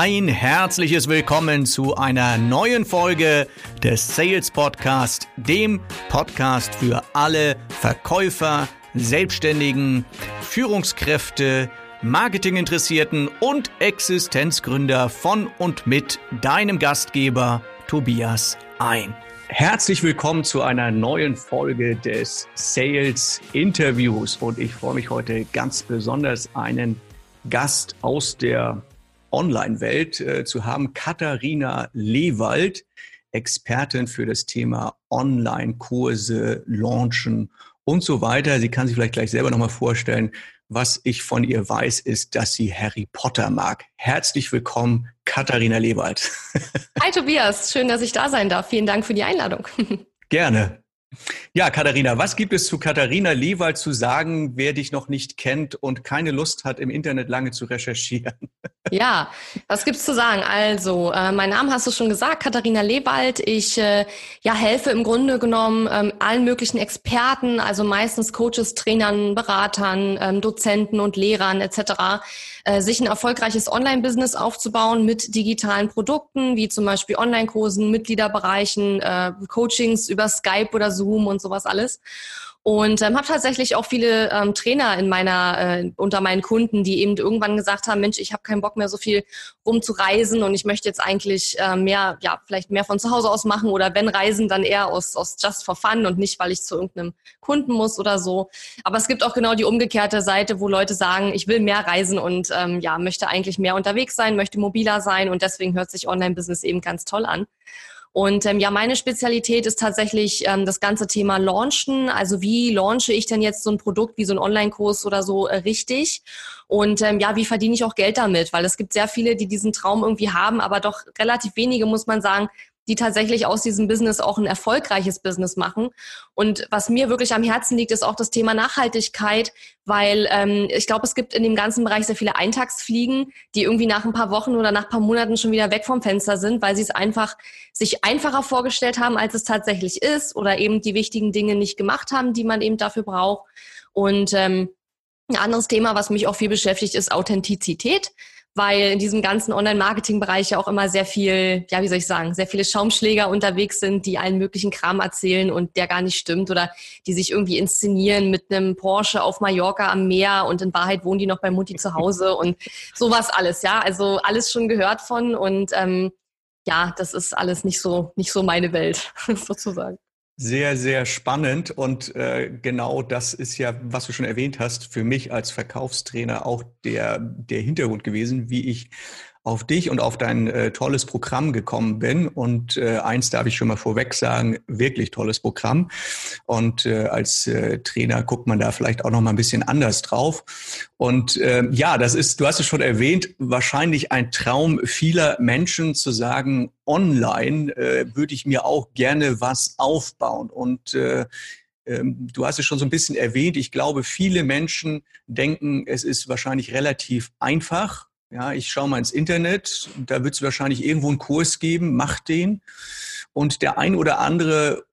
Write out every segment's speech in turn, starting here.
Ein herzliches Willkommen zu einer neuen Folge des Sales Podcast, dem Podcast für alle Verkäufer, Selbstständigen, Führungskräfte, Marketinginteressierten und Existenzgründer von und mit deinem Gastgeber Tobias ein. Herzlich willkommen zu einer neuen Folge des Sales Interviews und ich freue mich heute ganz besonders einen Gast aus der Online-Welt äh, zu haben, Katharina Lewald, Expertin für das Thema Online-Kurse, Launchen und so weiter. Sie kann sich vielleicht gleich selber nochmal vorstellen. Was ich von ihr weiß, ist, dass sie Harry Potter mag. Herzlich willkommen, Katharina Lewald. Hi Tobias, schön, dass ich da sein darf. Vielen Dank für die Einladung. Gerne. Ja, Katharina, was gibt es zu Katharina Lewald zu sagen, wer dich noch nicht kennt und keine Lust hat, im Internet lange zu recherchieren? Ja, was gibt's zu sagen? Also, äh, mein Name hast du schon gesagt, Katharina Lewald. Ich äh, ja, helfe im Grunde genommen ähm, allen möglichen Experten, also meistens Coaches, Trainern, Beratern, ähm, Dozenten und Lehrern etc., äh, sich ein erfolgreiches Online-Business aufzubauen mit digitalen Produkten, wie zum Beispiel Online-Kursen, Mitgliederbereichen, äh, Coachings über Skype oder Zoom und sowas alles. Und ähm, habe tatsächlich auch viele ähm, Trainer in meiner äh, unter meinen Kunden, die eben irgendwann gesagt haben, Mensch, ich habe keinen Bock mehr so viel rumzureisen und ich möchte jetzt eigentlich äh, mehr, ja, vielleicht mehr von zu Hause aus machen oder wenn reisen, dann eher aus, aus just for fun und nicht, weil ich zu irgendeinem Kunden muss oder so. Aber es gibt auch genau die umgekehrte Seite, wo Leute sagen, ich will mehr reisen und ähm, ja, möchte eigentlich mehr unterwegs sein, möchte mobiler sein und deswegen hört sich Online-Business eben ganz toll an. Und ähm, ja, meine Spezialität ist tatsächlich ähm, das ganze Thema Launchen. Also wie launche ich denn jetzt so ein Produkt wie so ein Online-Kurs oder so äh, richtig? Und ähm, ja, wie verdiene ich auch Geld damit? Weil es gibt sehr viele, die diesen Traum irgendwie haben, aber doch relativ wenige, muss man sagen, die tatsächlich aus diesem Business auch ein erfolgreiches Business machen. Und was mir wirklich am Herzen liegt, ist auch das Thema Nachhaltigkeit, weil ähm, ich glaube, es gibt in dem ganzen Bereich sehr viele Eintagsfliegen, die irgendwie nach ein paar Wochen oder nach ein paar Monaten schon wieder weg vom Fenster sind, weil sie es einfach sich einfacher vorgestellt haben, als es tatsächlich ist oder eben die wichtigen Dinge nicht gemacht haben, die man eben dafür braucht. Und ähm, ein anderes Thema, was mich auch viel beschäftigt, ist Authentizität weil in diesem ganzen Online-Marketing-Bereich ja auch immer sehr viel, ja, wie soll ich sagen, sehr viele Schaumschläger unterwegs sind, die allen möglichen Kram erzählen und der gar nicht stimmt oder die sich irgendwie inszenieren mit einem Porsche auf Mallorca am Meer und in Wahrheit wohnen die noch bei Mutti zu Hause und sowas alles, ja. Also alles schon gehört von und ähm, ja, das ist alles nicht so, nicht so meine Welt, sozusagen. Sehr, sehr spannend. Und äh, genau das ist ja, was du schon erwähnt hast, für mich als Verkaufstrainer auch der, der Hintergrund gewesen, wie ich auf dich und auf dein äh, tolles Programm gekommen bin. Und äh, eins darf ich schon mal vorweg sagen, wirklich tolles Programm. Und äh, als äh, Trainer guckt man da vielleicht auch noch mal ein bisschen anders drauf. Und äh, ja, das ist, du hast es schon erwähnt, wahrscheinlich ein Traum vieler Menschen zu sagen, online äh, würde ich mir auch gerne was aufbauen. Und äh, ähm, Du hast es schon so ein bisschen erwähnt. Ich glaube, viele Menschen denken, es ist wahrscheinlich relativ einfach, ja, ich schaue mal ins Internet, da wird es wahrscheinlich irgendwo einen Kurs geben, mach den. Und der ein oder andere,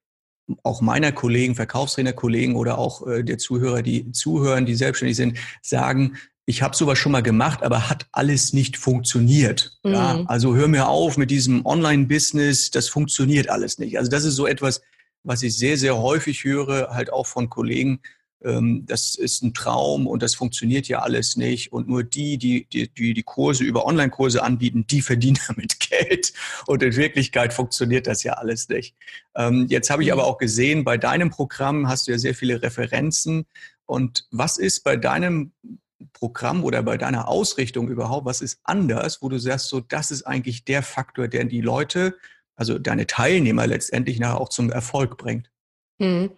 auch meiner Kollegen, Verkaufstrainerkollegen oder auch äh, der Zuhörer, die zuhören, die selbstständig sind, sagen, ich habe sowas schon mal gemacht, aber hat alles nicht funktioniert. Mhm. Ja, also hör mir auf mit diesem Online-Business, das funktioniert alles nicht. Also das ist so etwas, was ich sehr, sehr häufig höre, halt auch von Kollegen, das ist ein Traum und das funktioniert ja alles nicht. Und nur die, die die, die, die Kurse über Online-Kurse anbieten, die verdienen damit Geld. Und in Wirklichkeit funktioniert das ja alles nicht. Ähm, jetzt habe ich aber auch gesehen, bei deinem Programm hast du ja sehr viele Referenzen. Und was ist bei deinem Programm oder bei deiner Ausrichtung überhaupt, was ist anders, wo du sagst, so, das ist eigentlich der Faktor, der die Leute, also deine Teilnehmer letztendlich nachher auch zum Erfolg bringt? Hm.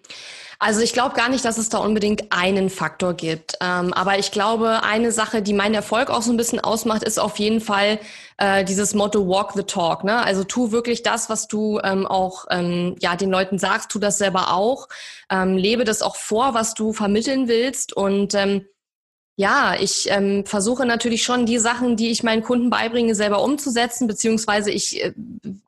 Also ich glaube gar nicht, dass es da unbedingt einen Faktor gibt. Ähm, aber ich glaube, eine Sache, die meinen Erfolg auch so ein bisschen ausmacht, ist auf jeden Fall äh, dieses Motto Walk the Talk. Ne? Also tu wirklich das, was du ähm, auch ähm, ja den Leuten sagst, tu das selber auch. Ähm, lebe das auch vor, was du vermitteln willst. Und ähm, Ja, ich ähm, versuche natürlich schon die Sachen, die ich meinen Kunden beibringe, selber umzusetzen, beziehungsweise ich äh,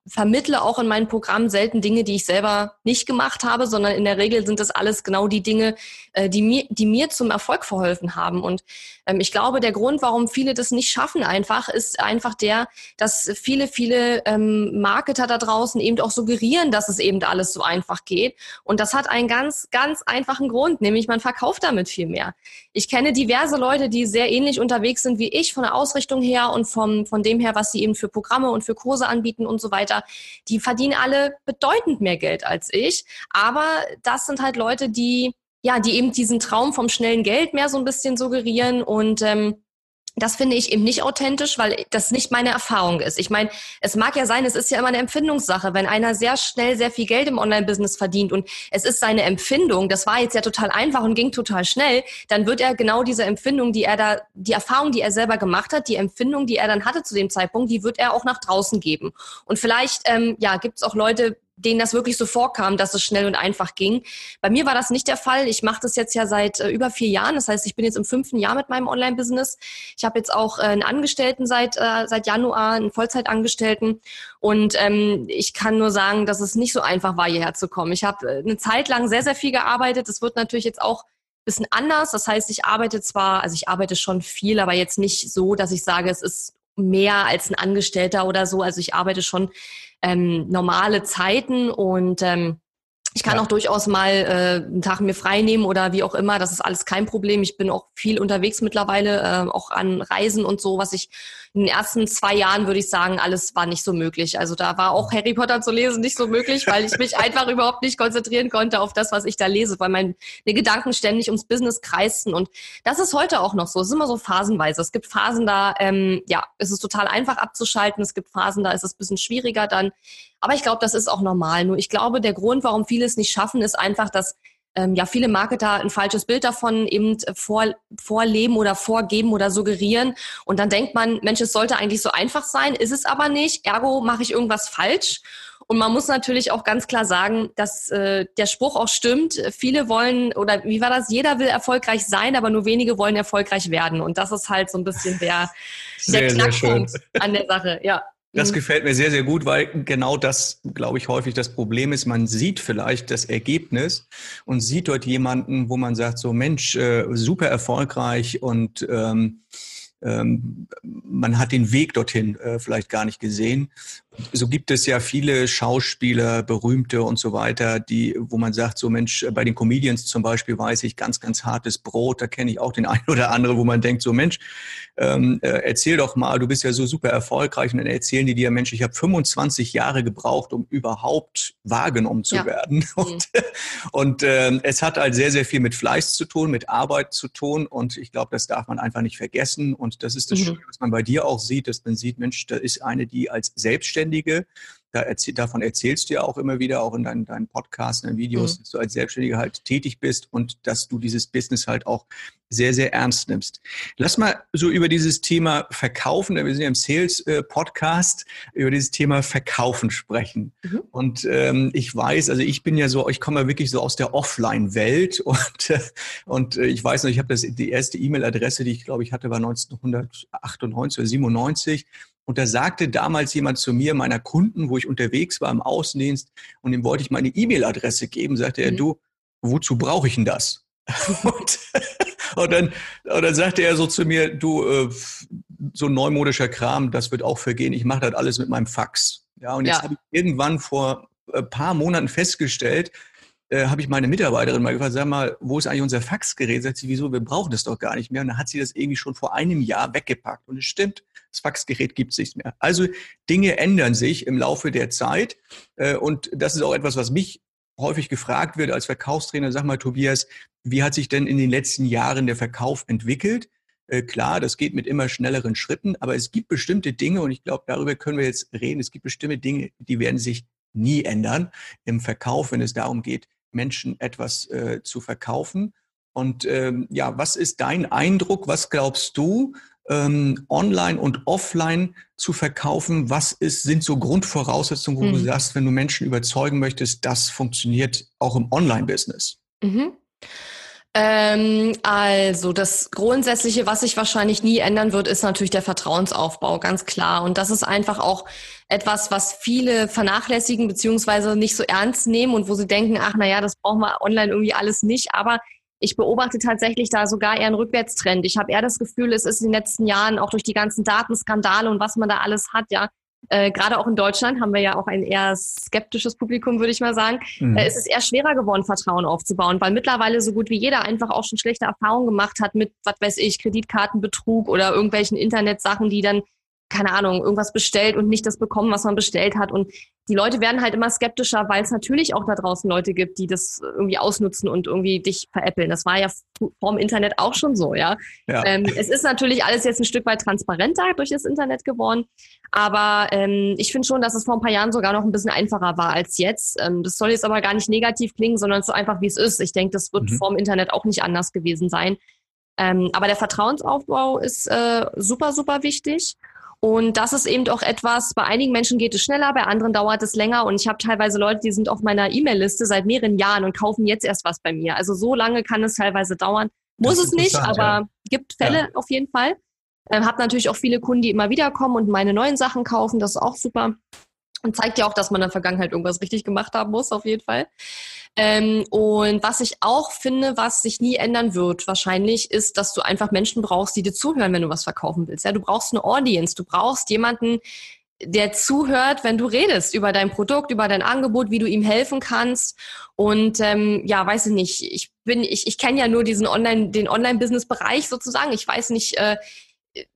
vermittle auch in meinen Programmen selten Dinge, die ich selber nicht gemacht habe, sondern in der Regel sind das alles genau die Dinge, äh, die, mir, die mir zum Erfolg verholfen haben. Und ähm, ich glaube, der Grund, warum viele das nicht schaffen einfach, ist einfach der, dass viele, viele ähm, Marketer da draußen eben auch suggerieren, dass es eben alles so einfach geht. Und das hat einen ganz, ganz einfachen Grund, nämlich man verkauft damit viel mehr. Ich kenne diverse Leute, die sehr ähnlich unterwegs sind wie ich von der Ausrichtung her und vom, von dem her, was sie eben für Programme und für Kurse anbieten und so weiter. Die verdienen alle bedeutend mehr Geld als ich. Aber das sind halt Leute, die, ja, die eben diesen Traum vom schnellen Geld mehr so ein bisschen suggerieren und, ähm, das finde ich eben nicht authentisch, weil das nicht meine Erfahrung ist. Ich meine, es mag ja sein, es ist ja immer eine Empfindungssache. Wenn einer sehr schnell sehr viel Geld im Online-Business verdient und es ist seine Empfindung, das war jetzt ja total einfach und ging total schnell, dann wird er genau diese Empfindung, die er da, die Erfahrung, die er selber gemacht hat, die Empfindung, die er dann hatte zu dem Zeitpunkt, die wird er auch nach draußen geben. Und vielleicht, ähm, ja, gibt es auch Leute, denen das wirklich so vorkam, dass es schnell und einfach ging. Bei mir war das nicht der Fall. Ich mache das jetzt ja seit äh, über vier Jahren. Das heißt, ich bin jetzt im fünften Jahr mit meinem Online-Business. Ich habe jetzt auch äh, einen Angestellten seit, äh, seit Januar, einen Vollzeitangestellten. Und ähm, ich kann nur sagen, dass es nicht so einfach war, hierher zu kommen. Ich habe äh, eine Zeit lang sehr, sehr viel gearbeitet. Das wird natürlich jetzt auch bisschen anders. Das heißt, ich arbeite zwar, also ich arbeite schon viel, aber jetzt nicht so, dass ich sage, es ist mehr als ein Angestellter oder so. Also ich arbeite schon ähm, normale Zeiten und ähm, ich kann ja. auch durchaus mal äh, einen Tag mir frei nehmen oder wie auch immer. Das ist alles kein Problem. Ich bin auch viel unterwegs mittlerweile, äh, auch an Reisen und so, was ich in den ersten zwei Jahren würde ich sagen, alles war nicht so möglich. Also da war auch Harry Potter zu lesen nicht so möglich, weil ich mich einfach überhaupt nicht konzentrieren konnte auf das, was ich da lese, weil meine Gedanken ständig ums Business kreisten. Und das ist heute auch noch so. Es ist immer so phasenweise. Es gibt Phasen, da ähm, ja, ist es total einfach abzuschalten. Es gibt Phasen, da ist es ein bisschen schwieriger dann. Aber ich glaube, das ist auch normal. Nur ich glaube, der Grund, warum viele es nicht schaffen, ist einfach, dass ähm, ja viele Marketer ein falsches Bild davon eben vor, vorleben oder vorgeben oder suggerieren. Und dann denkt man, Mensch, es sollte eigentlich so einfach sein, ist es aber nicht. Ergo mache ich irgendwas falsch. Und man muss natürlich auch ganz klar sagen, dass äh, der Spruch auch stimmt. Viele wollen, oder wie war das? Jeder will erfolgreich sein, aber nur wenige wollen erfolgreich werden. Und das ist halt so ein bisschen der, der Knackpunkt an der Sache, ja. Das mhm. gefällt mir sehr, sehr gut, weil genau das, glaube ich, häufig das Problem ist. Man sieht vielleicht das Ergebnis und sieht dort jemanden, wo man sagt, so Mensch, äh, super erfolgreich und ähm, ähm, man hat den Weg dorthin äh, vielleicht gar nicht gesehen. So gibt es ja viele Schauspieler, berühmte und so weiter, die, wo man sagt, so Mensch, bei den Comedians zum Beispiel weiß ich ganz, ganz hartes Brot. Da kenne ich auch den einen oder anderen, wo man denkt, so Mensch, ähm, äh, erzähl doch mal, du bist ja so super erfolgreich. Und dann erzählen die dir, Mensch, ich habe 25 Jahre gebraucht, um überhaupt wahrgenommen zu ja. werden. Und, mhm. und äh, es hat halt sehr, sehr viel mit Fleiß zu tun, mit Arbeit zu tun. Und ich glaube, das darf man einfach nicht vergessen. Und das ist das mhm. Schöne, was man bei dir auch sieht, dass man sieht, Mensch, da ist eine, die als Selbstständige da erzähl, davon erzählst du ja auch immer wieder, auch in deinen, deinen Podcasts, in deinen Videos, mhm. dass du als Selbstständiger halt tätig bist und dass du dieses Business halt auch sehr, sehr ernst nimmst. Lass mal so über dieses Thema Verkaufen, wir sind ja im Sales-Podcast, über dieses Thema Verkaufen sprechen. Mhm. Und ähm, ich weiß, also ich bin ja so, ich komme ja wirklich so aus der Offline-Welt und, äh, und ich weiß noch, ich habe das die erste E-Mail-Adresse, die ich glaube ich hatte, war 1998 oder 97 und da sagte damals jemand zu mir, meiner Kunden, wo ich unterwegs war im Außendienst, und dem wollte ich meine E-Mail-Adresse geben, sagte mhm. er, du, wozu brauche ich denn das? und, und, dann, und dann sagte er so zu mir, du, äh, so ein neumodischer Kram, das wird auch vergehen, ich mache das alles mit meinem Fax. Ja, und jetzt ja. habe ich irgendwann vor ein äh, paar Monaten festgestellt, äh, habe ich meine Mitarbeiterin mal gefragt, sag mal, wo ist eigentlich unser Faxgerät? Sagt sie, wieso, wir brauchen das doch gar nicht mehr. Und dann hat sie das irgendwie schon vor einem Jahr weggepackt. Und es stimmt, das Faxgerät gibt es nicht mehr. Also Dinge ändern sich im Laufe der Zeit. Äh, und das ist auch etwas, was mich häufig gefragt wird als Verkaufstrainer. Sag mal, Tobias, wie hat sich denn in den letzten Jahren der Verkauf entwickelt? Äh, klar, das geht mit immer schnelleren Schritten, aber es gibt bestimmte Dinge, und ich glaube, darüber können wir jetzt reden, es gibt bestimmte Dinge, die werden sich nie ändern im Verkauf, wenn es darum geht, Menschen etwas äh, zu verkaufen. Und ähm, ja, was ist dein Eindruck? Was glaubst du, ähm, online und offline zu verkaufen? Was ist, sind so Grundvoraussetzungen, wo mhm. du sagst, wenn du Menschen überzeugen möchtest, das funktioniert auch im Online-Business? Mhm. Ähm, also das Grundsätzliche, was sich wahrscheinlich nie ändern wird, ist natürlich der Vertrauensaufbau, ganz klar. Und das ist einfach auch etwas, was viele vernachlässigen beziehungsweise nicht so ernst nehmen und wo sie denken, ach na ja, das brauchen wir online irgendwie alles nicht. Aber ich beobachte tatsächlich da sogar eher einen Rückwärtstrend. Ich habe eher das Gefühl, es ist in den letzten Jahren auch durch die ganzen Datenskandale und was man da alles hat, ja, äh, gerade auch in Deutschland haben wir ja auch ein eher skeptisches Publikum, würde ich mal sagen. Mhm. Äh, es ist eher schwerer geworden, Vertrauen aufzubauen, weil mittlerweile so gut wie jeder einfach auch schon schlechte Erfahrungen gemacht hat mit, was weiß ich, Kreditkartenbetrug oder irgendwelchen Internetsachen, die dann keine Ahnung, irgendwas bestellt und nicht das bekommen, was man bestellt hat. Und die Leute werden halt immer skeptischer, weil es natürlich auch da draußen Leute gibt, die das irgendwie ausnutzen und irgendwie dich veräppeln. Das war ja vorm Internet auch schon so, ja. ja. Ähm, es ist natürlich alles jetzt ein Stück weit transparenter durch das Internet geworden. Aber ähm, ich finde schon, dass es vor ein paar Jahren sogar noch ein bisschen einfacher war als jetzt. Ähm, das soll jetzt aber gar nicht negativ klingen, sondern so einfach, wie es ist. Ich denke, das wird mhm. vorm Internet auch nicht anders gewesen sein. Ähm, aber der Vertrauensaufbau ist äh, super, super wichtig. Und das ist eben auch etwas, bei einigen Menschen geht es schneller, bei anderen dauert es länger. Und ich habe teilweise Leute, die sind auf meiner E-Mail-Liste seit mehreren Jahren und kaufen jetzt erst was bei mir. Also so lange kann es teilweise dauern. Muss es nicht, aber ja. gibt Fälle ja. auf jeden Fall. Ähm, hab natürlich auch viele Kunden, die immer wieder kommen und meine neuen Sachen kaufen. Das ist auch super. Und zeigt ja auch, dass man in der Vergangenheit irgendwas richtig gemacht haben muss, auf jeden Fall. Ähm, und was ich auch finde, was sich nie ändern wird, wahrscheinlich, ist, dass du einfach Menschen brauchst, die dir zuhören, wenn du was verkaufen willst. Ja, du brauchst eine Audience, du brauchst jemanden, der zuhört, wenn du redest über dein Produkt, über dein Angebot, wie du ihm helfen kannst. Und ähm, ja, weiß ich nicht. Ich bin, ich, ich kenne ja nur diesen Online, den Online-Business-Bereich sozusagen. Ich weiß nicht, äh,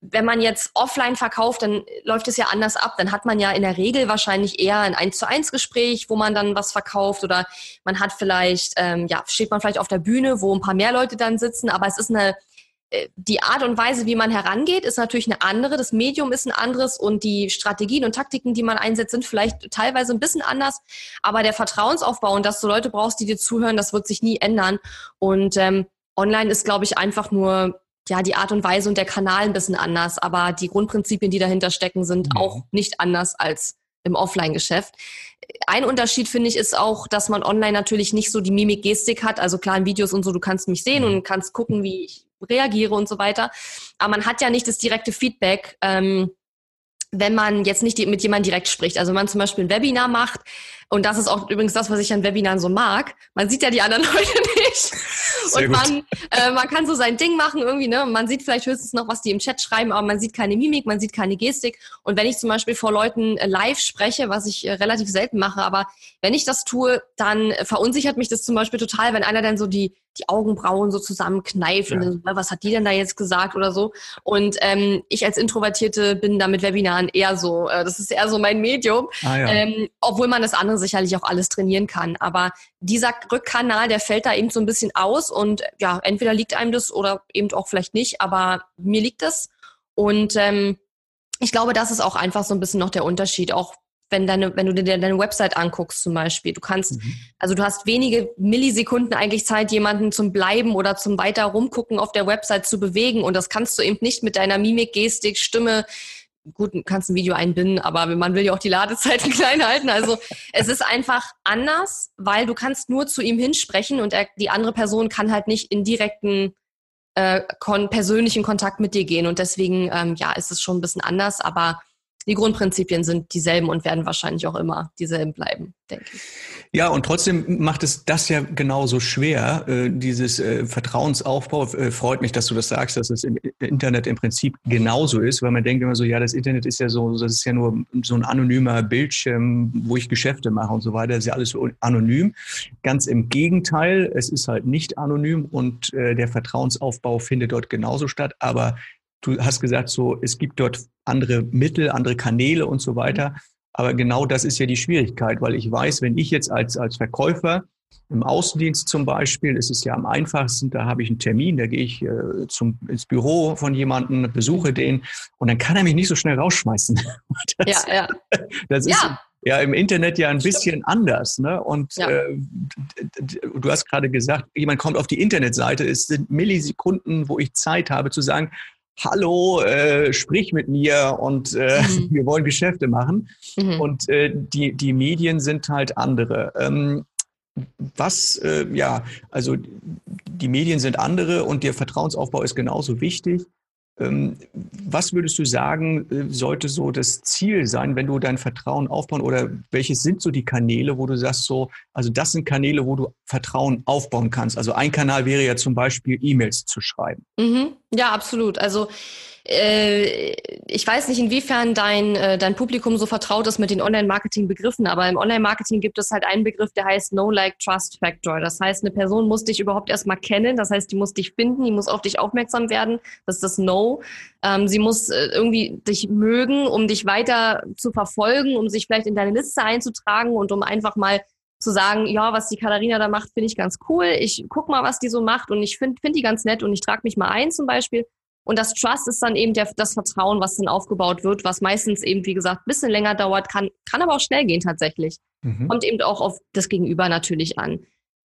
wenn man jetzt offline verkauft, dann läuft es ja anders ab. Dann hat man ja in der Regel wahrscheinlich eher ein 1 zu 1 Gespräch, wo man dann was verkauft oder man hat vielleicht, ähm, ja, steht man vielleicht auf der Bühne, wo ein paar mehr Leute dann sitzen, aber es ist eine, äh, die Art und Weise, wie man herangeht, ist natürlich eine andere. Das Medium ist ein anderes und die Strategien und Taktiken, die man einsetzt, sind vielleicht teilweise ein bisschen anders. Aber der Vertrauensaufbau und dass du Leute brauchst, die dir zuhören, das wird sich nie ändern. Und ähm, online ist, glaube ich, einfach nur ja, die Art und Weise und der Kanal ein bisschen anders, aber die Grundprinzipien, die dahinter stecken, sind mhm. auch nicht anders als im Offline-Geschäft. Ein Unterschied finde ich ist auch, dass man online natürlich nicht so die Mimik-Gestik hat. Also klar in Videos und so, du kannst mich sehen mhm. und kannst gucken, wie ich reagiere und so weiter. Aber man hat ja nicht das direkte Feedback, ähm, wenn man jetzt nicht mit jemandem direkt spricht. Also wenn man zum Beispiel ein Webinar macht, und das ist auch übrigens das, was ich an Webinaren so mag, man sieht ja die anderen Leute nicht. Sehr und man, äh, man kann so sein Ding machen irgendwie, ne? Man sieht vielleicht höchstens noch, was die im Chat schreiben, aber man sieht keine Mimik, man sieht keine Gestik. Und wenn ich zum Beispiel vor Leuten äh, live spreche, was ich äh, relativ selten mache, aber wenn ich das tue, dann verunsichert mich das zum Beispiel total, wenn einer dann so die, die Augenbrauen so zusammenkneift ja. und dann, was hat die denn da jetzt gesagt oder so. Und ähm, ich als Introvertierte bin da mit Webinaren eher so, äh, das ist eher so mein Medium, ah, ja. ähm, obwohl man das andere sicherlich auch alles trainieren kann. Aber dieser Rückkanal, der fällt da eben so ein bisschen aus und ja, entweder liegt einem das oder eben auch vielleicht nicht, aber mir liegt das. Und ähm, ich glaube, das ist auch einfach so ein bisschen noch der Unterschied, auch wenn deine, wenn du dir deine Website anguckst zum Beispiel. Du kannst, mhm. also du hast wenige Millisekunden eigentlich Zeit, jemanden zum Bleiben oder zum weiter rumgucken auf der Website zu bewegen. Und das kannst du eben nicht mit deiner Mimik, Gestik, Stimme, gut, kannst ein Video einbinden, aber man will ja auch die Ladezeiten klein halten. Also es ist einfach anders, weil du kannst nur zu ihm hinsprechen und er, die andere Person kann halt nicht in direkten äh, kon persönlichen Kontakt mit dir gehen. Und deswegen, ähm, ja, ist es schon ein bisschen anders, aber die Grundprinzipien sind dieselben und werden wahrscheinlich auch immer dieselben bleiben, denke ich. Ja, und trotzdem macht es das ja genauso schwer, äh, dieses äh, Vertrauensaufbau. Äh, freut mich, dass du das sagst, dass es im Internet im Prinzip genauso ist, weil man denkt immer so, ja, das Internet ist ja so, das ist ja nur so ein anonymer Bildschirm, wo ich Geschäfte mache und so weiter. Das ist ja alles anonym. Ganz im Gegenteil, es ist halt nicht anonym und der Vertrauensaufbau findet dort genauso statt, aber Du hast gesagt, so, es gibt dort andere Mittel, andere Kanäle und so weiter. Aber genau das ist ja die Schwierigkeit, weil ich weiß, wenn ich jetzt als, als Verkäufer im Außendienst zum Beispiel ist es ja am einfachsten, da habe ich einen Termin, da gehe ich äh, zum, ins Büro von jemandem, besuche den und dann kann er mich nicht so schnell rausschmeißen. Das, ja, ja. das ist ja. ja im Internet ja ein bisschen anders. Ne? Und ja. äh, du hast gerade gesagt, jemand kommt auf die Internetseite, es sind Millisekunden, wo ich Zeit habe zu sagen, hallo, äh, sprich mit mir und äh, mhm. wir wollen Geschäfte machen. Mhm. Und äh, die, die Medien sind halt andere. Ähm, was, äh, ja, also die Medien sind andere und der Vertrauensaufbau ist genauso wichtig. Ähm, was würdest du sagen, äh, sollte so das Ziel sein, wenn du dein Vertrauen aufbauen oder welches sind so die Kanäle, wo du sagst so, also das sind Kanäle, wo du Vertrauen aufbauen kannst. Also ein Kanal wäre ja zum Beispiel E-Mails zu schreiben. Mhm. Ja, absolut. Also ich weiß nicht, inwiefern dein, äh, dein Publikum so vertraut ist mit den Online-Marketing-Begriffen, aber im Online-Marketing gibt es halt einen Begriff, der heißt No-Like-Trust-Factor. Das heißt, eine Person muss dich überhaupt erstmal kennen, das heißt, die muss dich finden, die muss auf dich aufmerksam werden, das ist das No. Ähm, sie muss äh, irgendwie dich mögen, um dich weiter zu verfolgen, um sich vielleicht in deine Liste einzutragen und um einfach mal zu sagen, ja, was die Katharina da macht, finde ich ganz cool. Ich guck mal, was die so macht und ich finde find die ganz nett und ich trage mich mal ein zum Beispiel. Und das Trust ist dann eben der, das Vertrauen, was dann aufgebaut wird, was meistens eben, wie gesagt, ein bisschen länger dauert, kann, kann aber auch schnell gehen tatsächlich. Mhm. Kommt eben auch auf das Gegenüber natürlich an.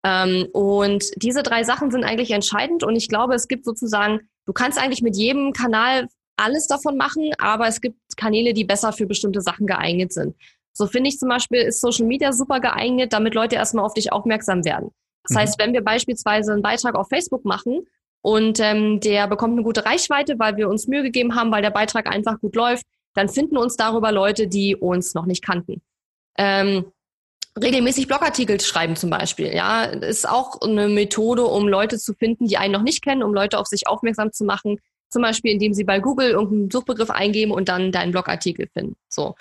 Ähm, und diese drei Sachen sind eigentlich entscheidend und ich glaube, es gibt sozusagen, du kannst eigentlich mit jedem Kanal alles davon machen, aber es gibt Kanäle, die besser für bestimmte Sachen geeignet sind. So finde ich zum Beispiel, ist Social Media super geeignet, damit Leute erstmal auf dich aufmerksam werden. Das mhm. heißt, wenn wir beispielsweise einen Beitrag auf Facebook machen und ähm, der bekommt eine gute Reichweite, weil wir uns Mühe gegeben haben, weil der Beitrag einfach gut läuft, dann finden uns darüber Leute, die uns noch nicht kannten. Ähm, regelmäßig Blogartikel schreiben zum Beispiel, ja, ist auch eine Methode, um Leute zu finden, die einen noch nicht kennen, um Leute auf sich aufmerksam zu machen. Zum Beispiel, indem sie bei Google irgendeinen Suchbegriff eingeben und dann deinen Blogartikel finden. So.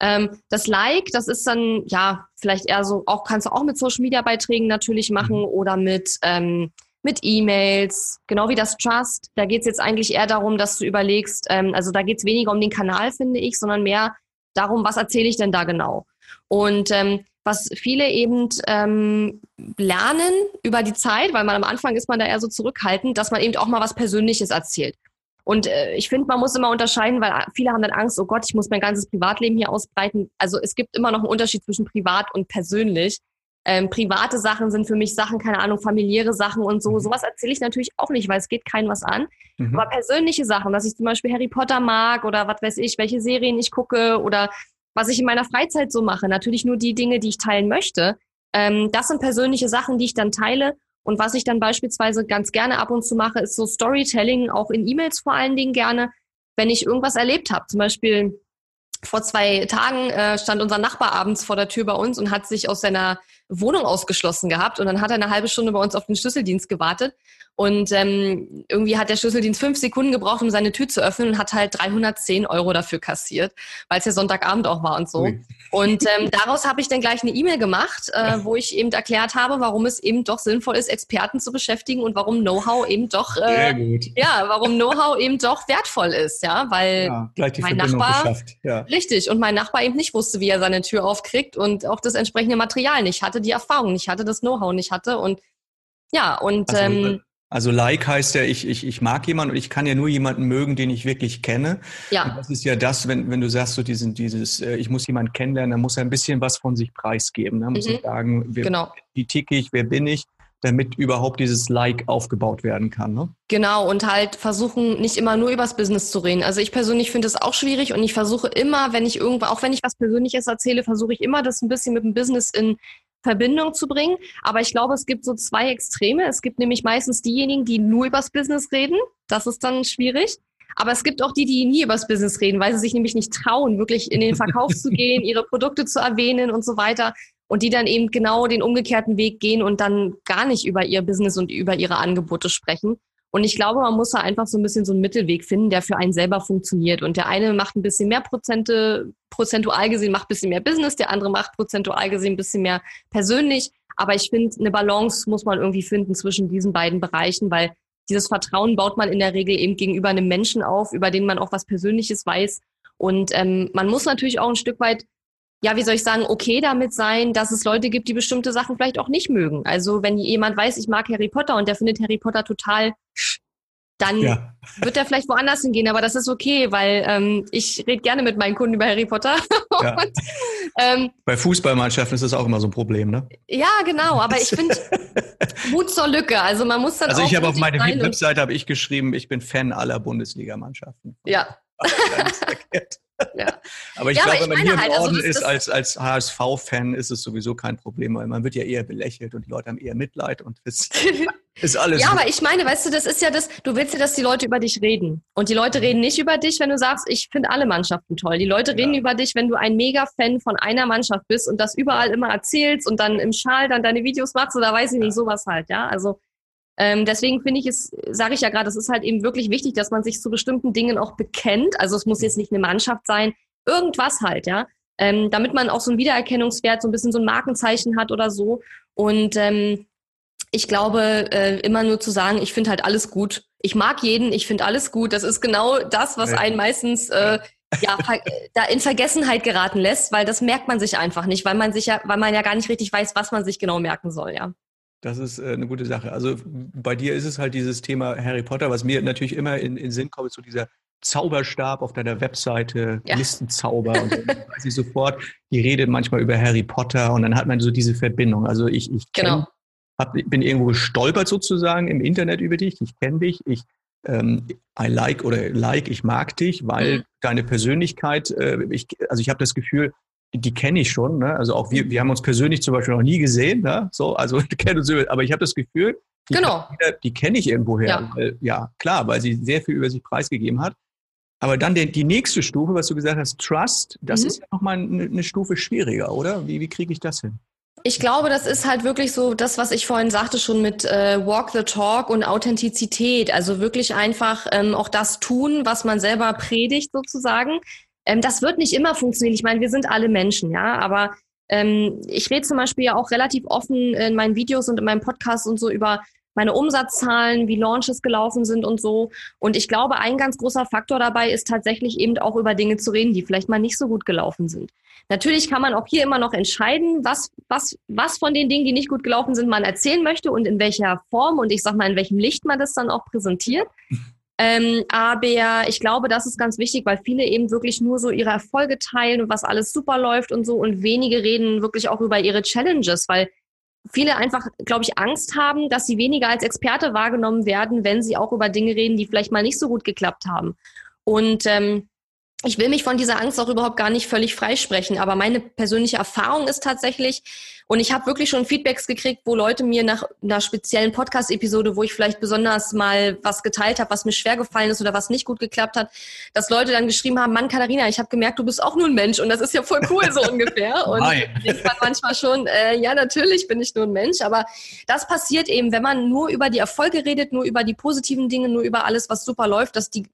Ähm, das Like, das ist dann, ja, vielleicht eher so, auch kannst du auch mit Social Media Beiträgen natürlich machen mhm. oder mit, ähm, mit E-Mails, genau wie das Trust. Da geht es jetzt eigentlich eher darum, dass du überlegst, ähm, also da geht es weniger um den Kanal, finde ich, sondern mehr darum, was erzähle ich denn da genau. Und ähm, was viele eben ähm, lernen über die Zeit, weil man am Anfang ist man da eher so zurückhaltend, dass man eben auch mal was Persönliches erzählt. Und äh, ich finde, man muss immer unterscheiden, weil viele haben dann Angst, oh Gott, ich muss mein ganzes Privatleben hier ausbreiten. Also es gibt immer noch einen Unterschied zwischen privat und persönlich. Ähm, private Sachen sind für mich Sachen, keine Ahnung, familiäre Sachen und so. Mhm. Sowas erzähle ich natürlich auch nicht, weil es geht keinem was an. Mhm. Aber persönliche Sachen, dass ich zum Beispiel Harry Potter mag oder was weiß ich, welche Serien ich gucke oder was ich in meiner Freizeit so mache. Natürlich nur die Dinge, die ich teilen möchte. Ähm, das sind persönliche Sachen, die ich dann teile. Und was ich dann beispielsweise ganz gerne ab und zu mache, ist so Storytelling, auch in E-Mails vor allen Dingen gerne, wenn ich irgendwas erlebt habe. Zum Beispiel vor zwei Tagen äh, stand unser Nachbar abends vor der Tür bei uns und hat sich aus seiner Wohnung ausgeschlossen gehabt und dann hat er eine halbe Stunde bei uns auf den Schlüsseldienst gewartet und ähm, irgendwie hat der Schlüsseldienst fünf Sekunden gebraucht, um seine Tür zu öffnen und hat halt 310 Euro dafür kassiert, weil es ja Sonntagabend auch war und so. Ui. Und ähm, daraus habe ich dann gleich eine E-Mail gemacht, äh, wo ich eben erklärt habe, warum es eben doch sinnvoll ist, Experten zu beschäftigen und warum Know-how eben doch äh, ja, warum Know-how eben doch wertvoll ist, ja, weil ja, mein Verbindung Nachbar. Ja. richtig und mein Nachbar eben nicht wusste, wie er seine Tür aufkriegt und auch das entsprechende Material nicht hatte, die Erfahrung nicht hatte, das Know-how nicht hatte und ja und also, ähm, also Like heißt ja, ich, ich, ich mag jemanden und ich kann ja nur jemanden mögen, den ich wirklich kenne. Ja. Und das ist ja das, wenn, wenn du sagst, so diesen, dieses, äh, ich muss jemanden kennenlernen, dann muss er ein bisschen was von sich preisgeben. Ne? Muss mhm. sagen, wer, genau. wie ticke ich, wer bin ich, damit überhaupt dieses Like aufgebaut werden kann. Ne? Genau, und halt versuchen, nicht immer nur übers Business zu reden. Also ich persönlich finde es auch schwierig und ich versuche immer, wenn ich irgendwo, auch wenn ich was Persönliches erzähle, versuche ich immer, das ein bisschen mit dem Business in Verbindung zu bringen. Aber ich glaube, es gibt so zwei Extreme. Es gibt nämlich meistens diejenigen, die nur übers Business reden. Das ist dann schwierig. Aber es gibt auch die, die nie übers Business reden, weil sie sich nämlich nicht trauen, wirklich in den Verkauf zu gehen, ihre Produkte zu erwähnen und so weiter. Und die dann eben genau den umgekehrten Weg gehen und dann gar nicht über ihr Business und über ihre Angebote sprechen. Und ich glaube, man muss da einfach so ein bisschen so einen Mittelweg finden, der für einen selber funktioniert. Und der eine macht ein bisschen mehr Prozente, prozentual gesehen macht ein bisschen mehr Business, der andere macht prozentual gesehen ein bisschen mehr persönlich. Aber ich finde, eine Balance muss man irgendwie finden zwischen diesen beiden Bereichen, weil dieses Vertrauen baut man in der Regel eben gegenüber einem Menschen auf, über den man auch was Persönliches weiß. Und ähm, man muss natürlich auch ein Stück weit ja, wie soll ich sagen, okay damit sein, dass es Leute gibt, die bestimmte Sachen vielleicht auch nicht mögen. Also wenn jemand weiß, ich mag Harry Potter und der findet Harry Potter total, dann ja. wird er vielleicht woanders hingehen, aber das ist okay, weil ähm, ich rede gerne mit meinen Kunden über Harry Potter. Ja. und, ähm, Bei Fußballmannschaften ist das auch immer so ein Problem, ne? Ja, genau, aber ich finde Mut zur Lücke. Also man muss dann Also ich habe auf meine Webseite habe ich geschrieben, ich bin Fan aller Bundesligamannschaften. Ja. Ja. Aber ich ja, glaube, wenn man hier im halt, also also ist als, als HSV-Fan, ist es sowieso kein Problem, weil man wird ja eher belächelt und die Leute haben eher Mitleid und es ist alles. ja, aber ich meine, weißt du, das ist ja das, du willst ja, dass die Leute über dich reden. Und die Leute reden nicht über dich, wenn du sagst, ich finde alle Mannschaften toll. Die Leute reden ja. über dich, wenn du ein Mega-Fan von einer Mannschaft bist und das überall immer erzählst und dann im Schal dann deine Videos machst oder weiß ich nicht, sowas halt, ja. Also ähm, deswegen finde ich es, sage ich ja gerade, es ist halt eben wirklich wichtig, dass man sich zu bestimmten Dingen auch bekennt. Also es muss jetzt nicht eine Mannschaft sein, irgendwas halt, ja. Ähm, damit man auch so einen Wiedererkennungswert, so ein bisschen so ein Markenzeichen hat oder so. Und ähm, ich glaube, äh, immer nur zu sagen, ich finde halt alles gut. Ich mag jeden, ich finde alles gut. Das ist genau das, was einen meistens äh, ja, da in Vergessenheit geraten lässt, weil das merkt man sich einfach nicht, weil man sich ja, weil man ja gar nicht richtig weiß, was man sich genau merken soll, ja. Das ist äh, eine gute Sache. Also bei dir ist es halt dieses Thema Harry Potter, was mir natürlich immer in, in Sinn kommt, so dieser Zauberstab auf deiner Webseite, ja. Listenzauber und dann weiß ich sofort, die redet manchmal über Harry Potter und dann hat man so diese Verbindung. Also ich, ich kenn, genau. hab, bin irgendwo gestolpert sozusagen im Internet über dich, ich kenne dich, ich ähm, I like oder like, ich mag dich, weil mhm. deine Persönlichkeit, äh, ich, also ich habe das Gefühl, die kenne ich schon. Ne? Also auch wir, wir haben uns persönlich zum Beispiel noch nie gesehen. Ne? So, also kennen uns, aber ich habe das Gefühl, die, genau. die kenne ich irgendwoher. Ja. Weil, ja, klar, weil sie sehr viel über sich preisgegeben hat. Aber dann der, die nächste Stufe, was du gesagt hast, Trust, das mhm. ist ja nochmal eine, eine Stufe schwieriger, oder? Wie, wie kriege ich das hin? Ich glaube, das ist halt wirklich so das, was ich vorhin sagte, schon mit äh, Walk the Talk und Authentizität. Also wirklich einfach ähm, auch das tun, was man selber predigt sozusagen. Ähm, das wird nicht immer funktionieren. Ich meine, wir sind alle Menschen, ja, aber ähm, ich rede zum Beispiel ja auch relativ offen in meinen Videos und in meinem Podcast und so über meine Umsatzzahlen, wie Launches gelaufen sind und so. Und ich glaube, ein ganz großer Faktor dabei ist tatsächlich eben auch über Dinge zu reden, die vielleicht mal nicht so gut gelaufen sind. Natürlich kann man auch hier immer noch entscheiden, was, was, was von den Dingen, die nicht gut gelaufen sind, man erzählen möchte und in welcher Form und ich sag mal, in welchem Licht man das dann auch präsentiert. Ähm, aber ich glaube, das ist ganz wichtig, weil viele eben wirklich nur so ihre Erfolge teilen und was alles super läuft und so und wenige reden wirklich auch über ihre Challenges, weil viele einfach, glaube ich, Angst haben, dass sie weniger als Experte wahrgenommen werden, wenn sie auch über Dinge reden, die vielleicht mal nicht so gut geklappt haben. Und ähm, ich will mich von dieser Angst auch überhaupt gar nicht völlig freisprechen, aber meine persönliche Erfahrung ist tatsächlich, und ich habe wirklich schon Feedbacks gekriegt, wo Leute mir nach einer speziellen Podcast-Episode, wo ich vielleicht besonders mal was geteilt habe, was mir schwer gefallen ist oder was nicht gut geklappt hat, dass Leute dann geschrieben haben, Mann, Katharina, ich habe gemerkt, du bist auch nur ein Mensch und das ist ja voll cool so ungefähr. Und ich fand manchmal schon, äh, ja, natürlich bin ich nur ein Mensch, aber das passiert eben, wenn man nur über die Erfolge redet, nur über die positiven Dinge, nur über alles, was super läuft, dass die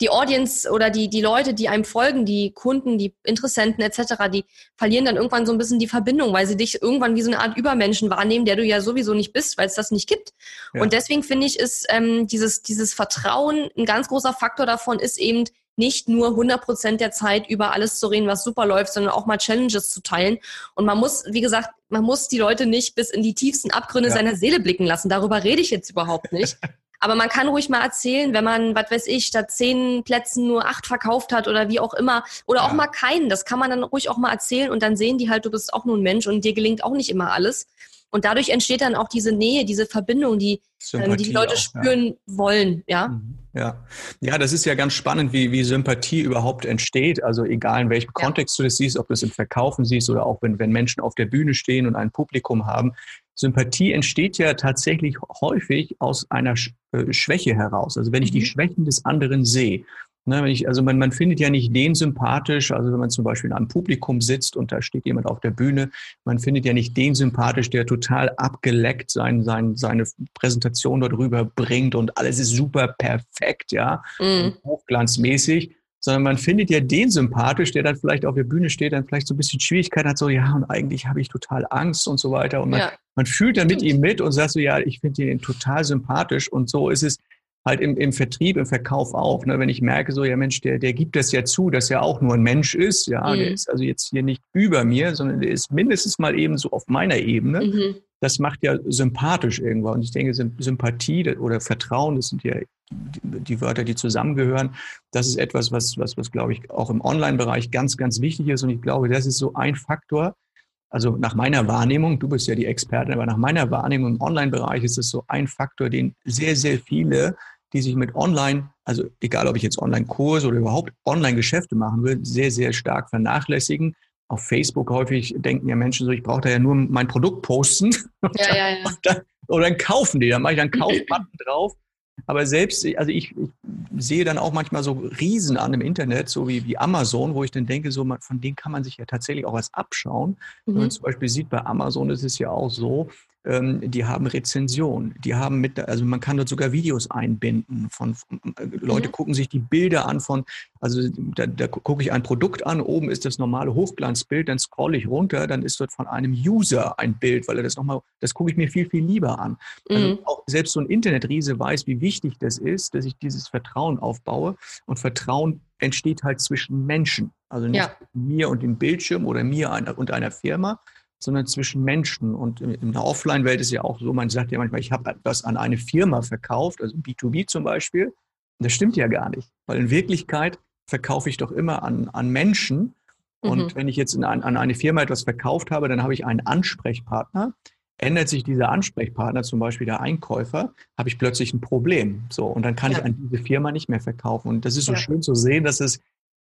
die Audience oder die, die Leute, die einem folgen, die Kunden, die Interessenten etc., die verlieren dann irgendwann so ein bisschen die Verbindung, weil sie dich irgendwann wie so eine Art Übermenschen wahrnehmen, der du ja sowieso nicht bist, weil es das nicht gibt. Ja. Und deswegen finde ich, ist ähm, dieses, dieses Vertrauen ein ganz großer Faktor davon, ist eben nicht nur 100 Prozent der Zeit über alles zu reden, was super läuft, sondern auch mal Challenges zu teilen. Und man muss, wie gesagt, man muss die Leute nicht bis in die tiefsten Abgründe ja. seiner Seele blicken lassen. Darüber rede ich jetzt überhaupt nicht. Aber man kann ruhig mal erzählen, wenn man, was weiß ich, statt zehn Plätzen nur acht verkauft hat oder wie auch immer. Oder ja. auch mal keinen. Das kann man dann ruhig auch mal erzählen und dann sehen die halt, du bist auch nur ein Mensch und dir gelingt auch nicht immer alles. Und dadurch entsteht dann auch diese Nähe, diese Verbindung, die ähm, die, die Leute auch, spüren ja. wollen, ja. Mhm. Ja. ja, das ist ja ganz spannend, wie, wie Sympathie überhaupt entsteht. Also egal in welchem ja. Kontext du das siehst, ob du es im Verkaufen siehst oder auch wenn, wenn Menschen auf der Bühne stehen und ein Publikum haben. Sympathie entsteht ja tatsächlich häufig aus einer äh, Schwäche heraus. Also wenn ich die mhm. Schwächen des anderen sehe. Ne, wenn ich, also man, man findet ja nicht den sympathisch, also wenn man zum Beispiel in einem Publikum sitzt und da steht jemand auf der Bühne, man findet ja nicht den sympathisch, der total abgeleckt sein, sein, seine Präsentation dort rüber bringt und alles ist super perfekt, ja, mhm. hochglanzmäßig, sondern man findet ja den sympathisch, der dann vielleicht auf der Bühne steht, dann vielleicht so ein bisschen Schwierigkeit hat, so, ja, und eigentlich habe ich total Angst und so weiter. Und man, ja. man fühlt dann mit ihm mit und sagt so, ja, ich finde ihn total sympathisch. Und so ist es halt im, im Vertrieb, im Verkauf auch. Ne? Wenn ich merke, so, ja Mensch, der, der gibt das ja zu, dass er auch nur ein Mensch ist, ja, mhm. der ist also jetzt hier nicht über mir, sondern der ist mindestens mal eben so auf meiner Ebene. Mhm. Das macht ja sympathisch irgendwann. Und ich denke, Sympathie oder Vertrauen, das sind ja die Wörter, die zusammengehören. Das ist etwas, was, was, was glaube ich, auch im Online-Bereich ganz, ganz wichtig ist. Und ich glaube, das ist so ein Faktor. Also nach meiner Wahrnehmung, du bist ja die Expertin, aber nach meiner Wahrnehmung im Online-Bereich ist es so ein Faktor, den sehr, sehr viele die sich mit Online, also egal ob ich jetzt Online-Kurse oder überhaupt Online-Geschäfte machen will, sehr, sehr stark vernachlässigen. Auf Facebook häufig denken ja Menschen so, ich brauche da ja nur mein Produkt posten. Ja, ja, ja. Dann, oder dann kaufen die, dann mache ich einen Kaufbutton drauf. Aber selbst, also ich, ich, sehe dann auch manchmal so Riesen an im Internet, so wie, wie Amazon, wo ich dann denke, so von denen kann man sich ja tatsächlich auch was abschauen. Mhm. Wenn man zum Beispiel sieht, bei Amazon ist es ja auch so, die haben Rezensionen, die haben mit, also man kann dort sogar Videos einbinden von, von äh, Leute mhm. gucken sich die Bilder an von, also da, da gucke ich ein Produkt an, oben ist das normale Hochglanzbild, dann scrolle ich runter, dann ist dort von einem User ein Bild, weil er das nochmal, das gucke ich mir viel, viel lieber an. Also mhm. auch selbst so ein Internetriese weiß, wie wichtig das ist, dass ich dieses Vertrauen aufbaue und Vertrauen entsteht halt zwischen Menschen. Also nicht ja. mir und dem Bildschirm oder mir und einer Firma, sondern zwischen Menschen. Und in der Offline-Welt ist ja auch so, man sagt ja manchmal, ich habe etwas an eine Firma verkauft, also B2B zum Beispiel. Und das stimmt ja gar nicht, weil in Wirklichkeit verkaufe ich doch immer an, an Menschen. Und mhm. wenn ich jetzt ein, an eine Firma etwas verkauft habe, dann habe ich einen Ansprechpartner. Ändert sich dieser Ansprechpartner, zum Beispiel der Einkäufer, habe ich plötzlich ein Problem. So, und dann kann ja. ich an diese Firma nicht mehr verkaufen. Und das ist so ja. schön zu sehen, dass es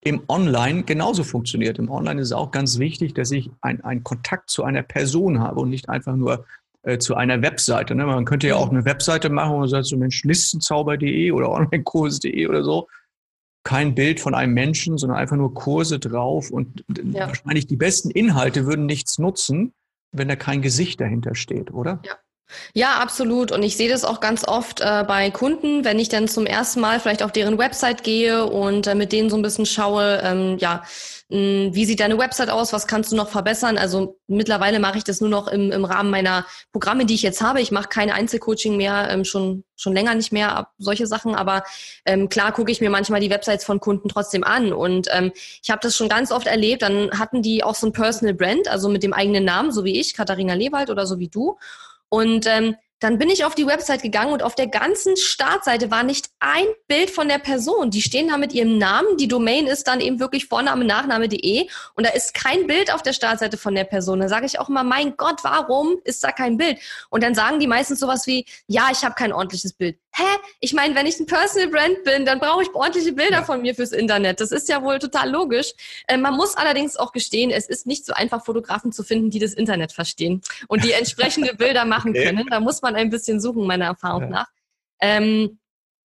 im Online genauso funktioniert. Im Online ist es auch ganz wichtig, dass ich einen Kontakt zu einer Person habe und nicht einfach nur äh, zu einer Webseite. Ne? Man könnte ja auch eine Webseite machen und sagt so, Mensch, listenzauber.de oder onlinekurs.de oder so. Kein Bild von einem Menschen, sondern einfach nur Kurse drauf und ja. wahrscheinlich die besten Inhalte würden nichts nutzen, wenn da kein Gesicht dahinter steht, oder? Ja. Ja, absolut. Und ich sehe das auch ganz oft äh, bei Kunden, wenn ich dann zum ersten Mal vielleicht auf deren Website gehe und äh, mit denen so ein bisschen schaue, ähm, ja, mh, wie sieht deine Website aus, was kannst du noch verbessern? Also mittlerweile mache ich das nur noch im, im Rahmen meiner Programme, die ich jetzt habe. Ich mache kein Einzelcoaching mehr, ähm, schon schon länger nicht mehr solche Sachen, aber ähm, klar gucke ich mir manchmal die Websites von Kunden trotzdem an und ähm, ich habe das schon ganz oft erlebt. Dann hatten die auch so ein Personal Brand, also mit dem eigenen Namen, so wie ich, Katharina Lewald oder so wie du. Und ähm, dann bin ich auf die Website gegangen und auf der ganzen Startseite war nicht ein Bild von der Person. Die stehen da mit ihrem Namen. Die Domain ist dann eben wirklich Vorname, Nachname.de und da ist kein Bild auf der Startseite von der Person. Da sage ich auch immer, mein Gott, warum ist da kein Bild? Und dann sagen die meistens sowas wie, ja, ich habe kein ordentliches Bild. Hä? Ich meine, wenn ich ein Personal Brand bin, dann brauche ich ordentliche Bilder ja. von mir fürs Internet. Das ist ja wohl total logisch. Äh, man muss allerdings auch gestehen, es ist nicht so einfach, Fotografen zu finden, die das Internet verstehen und die entsprechende Bilder machen können. Da muss man ein bisschen suchen, meiner Erfahrung ja. nach. Ähm,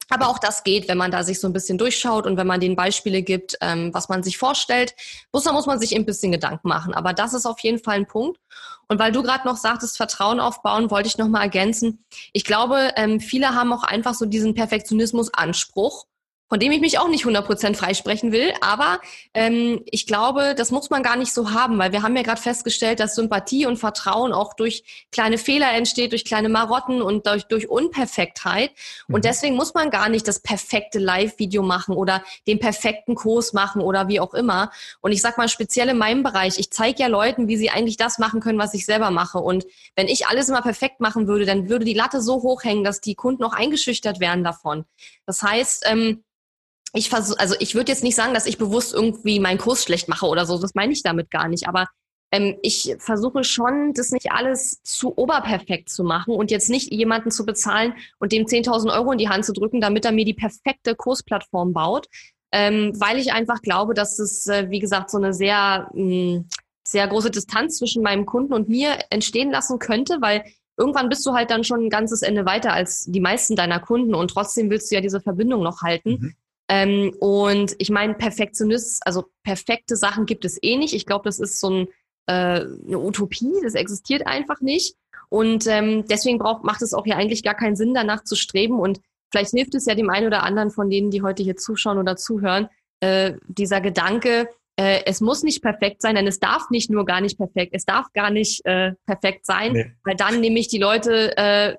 aber auch das geht, wenn man da sich so ein bisschen durchschaut und wenn man den Beispiele gibt, ähm, was man sich vorstellt. Bloß da muss man sich ein bisschen Gedanken machen. Aber das ist auf jeden Fall ein Punkt. Und weil du gerade noch sagtest, Vertrauen aufbauen, wollte ich noch mal ergänzen. Ich glaube, ähm, viele haben auch einfach so diesen Perfektionismus-Anspruch von dem ich mich auch nicht 100% freisprechen will. Aber ähm, ich glaube, das muss man gar nicht so haben, weil wir haben ja gerade festgestellt, dass Sympathie und Vertrauen auch durch kleine Fehler entsteht, durch kleine Marotten und durch, durch Unperfektheit. Mhm. Und deswegen muss man gar nicht das perfekte Live-Video machen oder den perfekten Kurs machen oder wie auch immer. Und ich sag mal speziell in meinem Bereich, ich zeige ja Leuten, wie sie eigentlich das machen können, was ich selber mache. Und wenn ich alles immer perfekt machen würde, dann würde die Latte so hoch hängen, dass die Kunden auch eingeschüchtert werden davon. Das heißt, ähm, ich versuche, also ich würde jetzt nicht sagen, dass ich bewusst irgendwie meinen Kurs schlecht mache oder so. Das meine ich damit gar nicht. Aber ähm, ich versuche schon, das nicht alles zu oberperfekt zu machen und jetzt nicht jemanden zu bezahlen und dem 10.000 Euro in die Hand zu drücken, damit er mir die perfekte Kursplattform baut, ähm, weil ich einfach glaube, dass es, äh, wie gesagt, so eine sehr, mh, hm, sehr große Distanz zwischen meinem Kunden und mir entstehen lassen könnte, weil irgendwann bist du halt dann schon ein ganzes Ende weiter als die meisten deiner Kunden und trotzdem willst du ja diese Verbindung noch halten. Mhm. Ähm, und ich meine, Perfektionist, also perfekte Sachen gibt es eh nicht. Ich glaube, das ist so ein, äh, eine Utopie, das existiert einfach nicht. Und ähm, deswegen braucht, macht es auch hier eigentlich gar keinen Sinn, danach zu streben. Und vielleicht hilft es ja dem einen oder anderen von denen, die heute hier zuschauen oder zuhören, äh, dieser Gedanke, äh, es muss nicht perfekt sein, denn es darf nicht nur gar nicht perfekt, es darf gar nicht äh, perfekt sein, nee. weil dann nämlich die Leute äh,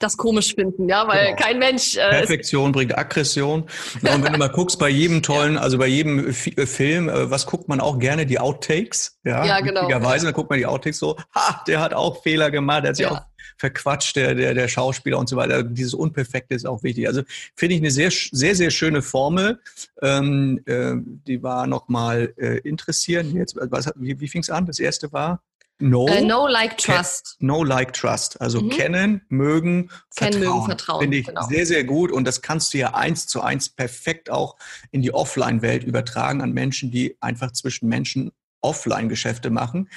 das komisch finden, ja, weil genau. kein Mensch. Äh, Perfektion bringt Aggression. Und wenn du mal guckst, bei jedem tollen, ja. also bei jedem F äh, Film, äh, was guckt man auch gerne? Die Outtakes. Ja, ja genau. Weise, dann guckt man die Outtakes so, ha, der hat auch Fehler gemacht, der hat sich ja. auch verquatscht, der, der, der Schauspieler und so weiter. Dieses Unperfekte ist auch wichtig. Also finde ich eine sehr, sehr, sehr schöne Formel. Ähm, äh, die war nochmal äh, interessieren. Jetzt, was, wie, wie fing es an? Das erste war? No, äh, no like, trust. No, like, trust. Also mhm. kennen, mögen, kennen, vertrauen. Mögen, vertrauen. Finde ich genau. sehr, sehr gut. Und das kannst du ja eins zu eins perfekt auch in die Offline-Welt übertragen an Menschen, die einfach zwischen Menschen Offline-Geschäfte machen.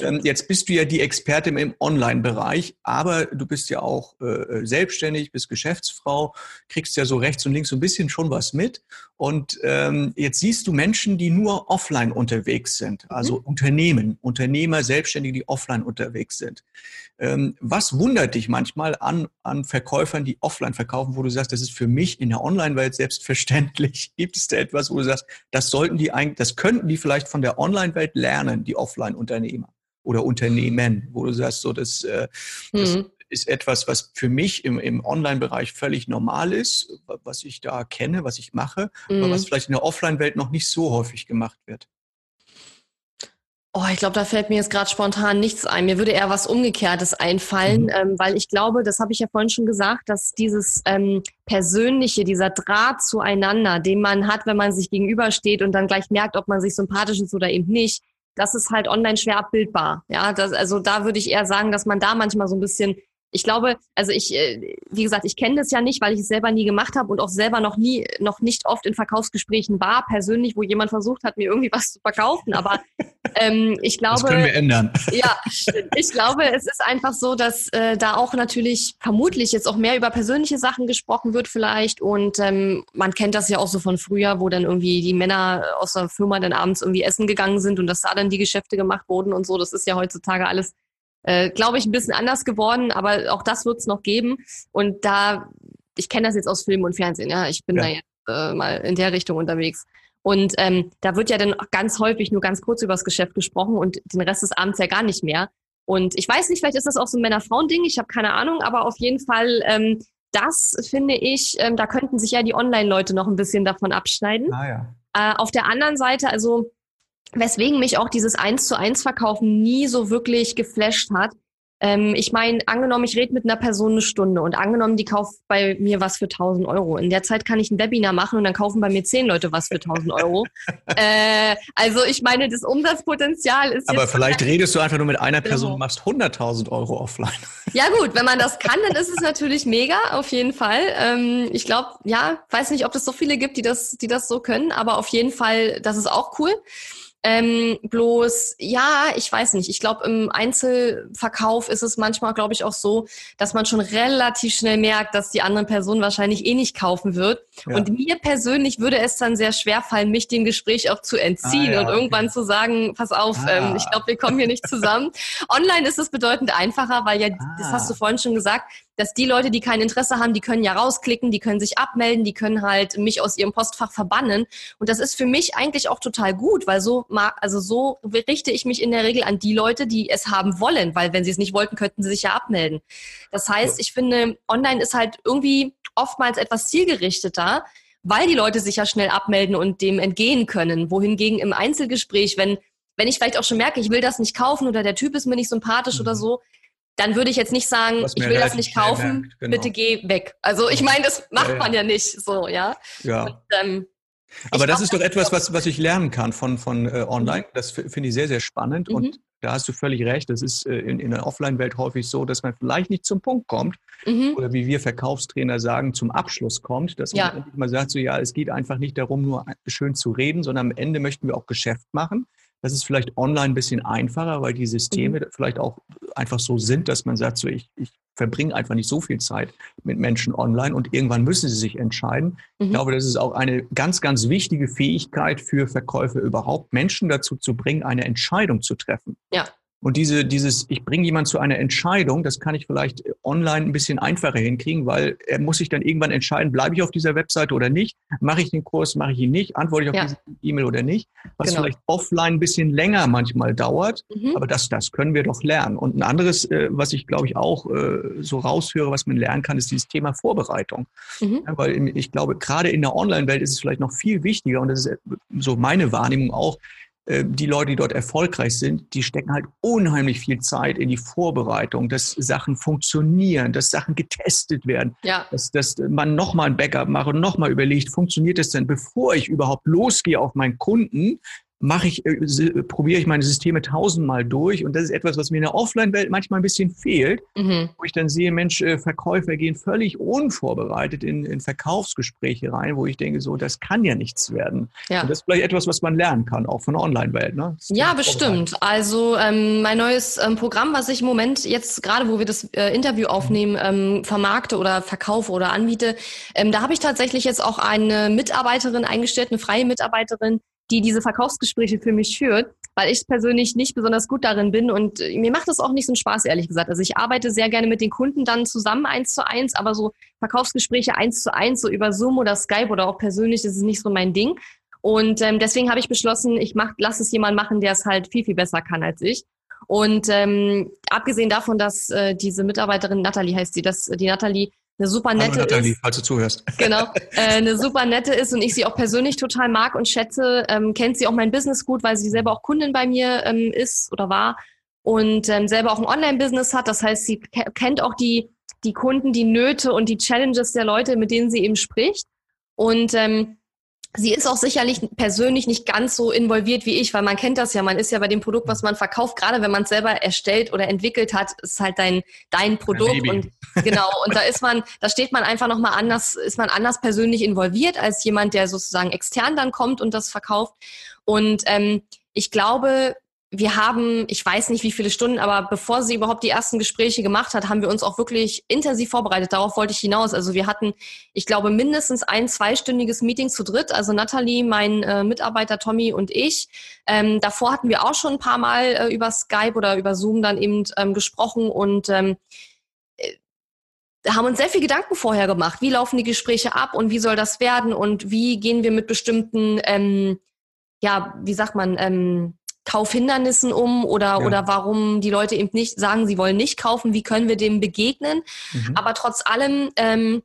Ähm, jetzt bist du ja die Expertin im Online-Bereich, aber du bist ja auch äh, selbstständig, bist Geschäftsfrau, kriegst ja so rechts und links so ein bisschen schon was mit. Und ähm, jetzt siehst du Menschen, die nur offline unterwegs sind, also mhm. Unternehmen, Unternehmer, Selbstständige, die offline unterwegs sind. Ähm, was wundert dich manchmal an, an Verkäufern, die offline verkaufen, wo du sagst, das ist für mich in der Online-Welt selbstverständlich? Gibt es da etwas, wo du sagst, das sollten die eigentlich, das könnten die vielleicht von der Online-Welt lernen, die Offline-Unternehmer oder Unternehmen, wo du sagst, so das, äh, das mhm. Ist etwas, was für mich im, im Online-Bereich völlig normal ist, was ich da kenne, was ich mache, mhm. aber was vielleicht in der Offline-Welt noch nicht so häufig gemacht wird. Oh, ich glaube, da fällt mir jetzt gerade spontan nichts ein. Mir würde eher was Umgekehrtes einfallen, mhm. ähm, weil ich glaube, das habe ich ja vorhin schon gesagt, dass dieses ähm, Persönliche, dieser Draht zueinander, den man hat, wenn man sich gegenübersteht und dann gleich merkt, ob man sich sympathisch ist oder eben nicht, das ist halt online schwer abbildbar. Ja, das, also da würde ich eher sagen, dass man da manchmal so ein bisschen ich glaube, also ich, äh, wie gesagt, ich kenne das ja nicht, weil ich es selber nie gemacht habe und auch selber noch nie, noch nicht oft in Verkaufsgesprächen war, persönlich, wo jemand versucht hat, mir irgendwie was zu verkaufen. Aber ähm, ich glaube. Das können wir ändern. Ja, ich glaube, es ist einfach so, dass äh, da auch natürlich vermutlich jetzt auch mehr über persönliche Sachen gesprochen wird, vielleicht. Und ähm, man kennt das ja auch so von früher, wo dann irgendwie die Männer aus der Firma dann abends irgendwie essen gegangen sind und dass da dann die Geschäfte gemacht wurden und so. Das ist ja heutzutage alles äh, glaube ich, ein bisschen anders geworden, aber auch das wird es noch geben. Und da, ich kenne das jetzt aus Film und Fernsehen, ja, ich bin ja. da jetzt äh, mal in der Richtung unterwegs. Und ähm, da wird ja dann ganz häufig nur ganz kurz über das Geschäft gesprochen und den Rest des Abends ja gar nicht mehr. Und ich weiß nicht, vielleicht ist das auch so ein Männer-Frauen-Ding, ich habe keine Ahnung, aber auf jeden Fall, ähm, das finde ich, ähm, da könnten sich ja die Online-Leute noch ein bisschen davon abschneiden. Ah, ja. äh, auf der anderen Seite, also weswegen mich auch dieses Eins zu eins Verkaufen nie so wirklich geflasht hat. Ähm, ich meine, angenommen, ich rede mit einer Person eine Stunde und angenommen, die kauft bei mir was für 1000 Euro. In der Zeit kann ich ein Webinar machen und dann kaufen bei mir zehn Leute was für 1000 Euro. äh, also ich meine, das Umsatzpotenzial ist. Aber vielleicht redest du einfach nur mit einer Person und machst 100.000 Euro offline. Ja gut, wenn man das kann, dann ist es natürlich mega, auf jeden Fall. Ähm, ich glaube, ja, weiß nicht, ob es so viele gibt, die das, die das so können, aber auf jeden Fall, das ist auch cool. Ähm, bloß, ja, ich weiß nicht. Ich glaube, im Einzelverkauf ist es manchmal, glaube ich, auch so, dass man schon relativ schnell merkt, dass die andere Person wahrscheinlich eh nicht kaufen wird. Ja. Und mir persönlich würde es dann sehr schwer fallen, mich dem Gespräch auch zu entziehen ah, ja, und irgendwann okay. zu sagen, pass auf, ah. ähm, ich glaube, wir kommen hier nicht zusammen. Online ist es bedeutend einfacher, weil ja, ah. das hast du vorhin schon gesagt, dass die Leute, die kein Interesse haben, die können ja rausklicken, die können sich abmelden, die können halt mich aus ihrem Postfach verbannen. Und das ist für mich eigentlich auch total gut, weil so also so richte ich mich in der Regel an die Leute, die es haben wollen, weil wenn sie es nicht wollten, könnten sie sich ja abmelden. Das heißt, ich finde, online ist halt irgendwie oftmals etwas zielgerichteter, weil die Leute sich ja schnell abmelden und dem entgehen können. Wohingegen im Einzelgespräch, wenn wenn ich vielleicht auch schon merke, ich will das nicht kaufen oder der Typ ist mir nicht sympathisch mhm. oder so, dann würde ich jetzt nicht sagen, ich will das nicht kaufen, genau. bitte geh weg. Also ich meine, das macht man ja nicht so, ja. Ja. Und, ähm, aber das ist doch etwas, was, was ich lernen kann von, von äh, online. Das finde ich sehr, sehr spannend. Mhm. Und da hast du völlig recht. Das ist äh, in, in der Offline-Welt häufig so, dass man vielleicht nicht zum Punkt kommt mhm. oder wie wir Verkaufstrainer sagen, zum Abschluss kommt. Dass man ja. sagt, so ja, es geht einfach nicht darum, nur schön zu reden, sondern am Ende möchten wir auch Geschäft machen. Das ist vielleicht online ein bisschen einfacher, weil die Systeme mhm. vielleicht auch einfach so sind, dass man sagt, so ich, ich verbringen einfach nicht so viel Zeit mit Menschen online und irgendwann müssen sie sich entscheiden. Mhm. Ich glaube, das ist auch eine ganz, ganz wichtige Fähigkeit für Verkäufer überhaupt, Menschen dazu zu bringen, eine Entscheidung zu treffen. Ja. Und diese, dieses, ich bringe jemanden zu einer Entscheidung, das kann ich vielleicht online ein bisschen einfacher hinkriegen, weil er muss sich dann irgendwann entscheiden, bleibe ich auf dieser Webseite oder nicht, mache ich den Kurs, mache ich ihn nicht, antworte ich auf ja. diese E-Mail oder nicht, was genau. vielleicht offline ein bisschen länger manchmal dauert, mhm. aber das, das können wir doch lernen. Und ein anderes, äh, was ich glaube ich auch äh, so raushöre, was man lernen kann, ist dieses Thema Vorbereitung. Mhm. Ja, weil ich glaube, gerade in der Online-Welt ist es vielleicht noch viel wichtiger und das ist so meine Wahrnehmung auch, äh, die Leute, die dort erfolgreich sind, die stecken halt unheimlich viel Zeit in die Vorbereitung, dass Sachen funktionieren, dass Sachen getestet werden, ja. dass, dass man nochmal ein Backup macht und nochmal überlegt, funktioniert das denn, bevor ich überhaupt losgehe auf meinen Kunden, mache ich, äh, probiere ich meine Systeme tausendmal durch und das ist etwas, was mir in der Offline-Welt manchmal ein bisschen fehlt, mhm. wo ich dann sehe, Mensch, äh, Verkäufer gehen völlig unvorbereitet in, in Verkaufsgespräche rein, wo ich denke, so, das kann ja nichts werden. Ja. Und das ist vielleicht etwas, was man lernen kann, auch von der Online-Welt. Ne? Ja, bestimmt. Also ähm, mein neues ähm, Programm, was ich im Moment jetzt gerade, wo wir das äh, Interview aufnehmen, ähm, vermarkte oder verkaufe oder anbiete, ähm, da habe ich tatsächlich jetzt auch eine Mitarbeiterin eingestellt, eine freie Mitarbeiterin, die diese Verkaufsgespräche für mich führt, weil ich persönlich nicht besonders gut darin bin und äh, mir macht das auch nicht so einen Spaß, ehrlich gesagt. Also ich arbeite sehr gerne mit den Kunden dann zusammen eins zu eins, aber so Verkaufsgespräche eins zu eins, so über Zoom oder Skype oder auch persönlich, das ist nicht so mein Ding. Und ähm, deswegen habe ich beschlossen, ich mach, lass es jemand machen, der es halt viel, viel besser kann als ich. Und ähm, abgesehen davon, dass äh, diese Mitarbeiterin, Natalie heißt sie, dass die Natalie eine super nette Hallo Nathalie, ist. falls du zuhörst. Genau, äh, eine super nette ist und ich sie auch persönlich total mag und schätze, ähm, kennt sie auch mein Business gut, weil sie selber auch Kundin bei mir ähm, ist oder war und ähm, selber auch ein Online-Business hat. Das heißt, sie kennt auch die, die Kunden, die Nöte und die Challenges der Leute, mit denen sie eben spricht. Und ähm, Sie ist auch sicherlich persönlich nicht ganz so involviert wie ich, weil man kennt das ja, man ist ja bei dem Produkt, was man verkauft, gerade wenn man es selber erstellt oder entwickelt hat, ist halt dein, dein Produkt und genau, und da ist man, da steht man einfach nochmal anders, ist man anders persönlich involviert als jemand, der sozusagen extern dann kommt und das verkauft. Und ähm, ich glaube, wir haben, ich weiß nicht wie viele Stunden, aber bevor sie überhaupt die ersten Gespräche gemacht hat, haben wir uns auch wirklich intensiv vorbereitet. Darauf wollte ich hinaus. Also wir hatten, ich glaube, mindestens ein zweistündiges Meeting zu dritt. Also Natalie, mein äh, Mitarbeiter Tommy und ich. Ähm, davor hatten wir auch schon ein paar Mal äh, über Skype oder über Zoom dann eben ähm, gesprochen und ähm, äh, haben uns sehr viel Gedanken vorher gemacht. Wie laufen die Gespräche ab und wie soll das werden und wie gehen wir mit bestimmten, ähm, ja, wie sagt man, ähm, Kaufhindernissen um oder, ja. oder warum die Leute eben nicht sagen, sie wollen nicht kaufen, wie können wir dem begegnen. Mhm. Aber trotz allem ähm,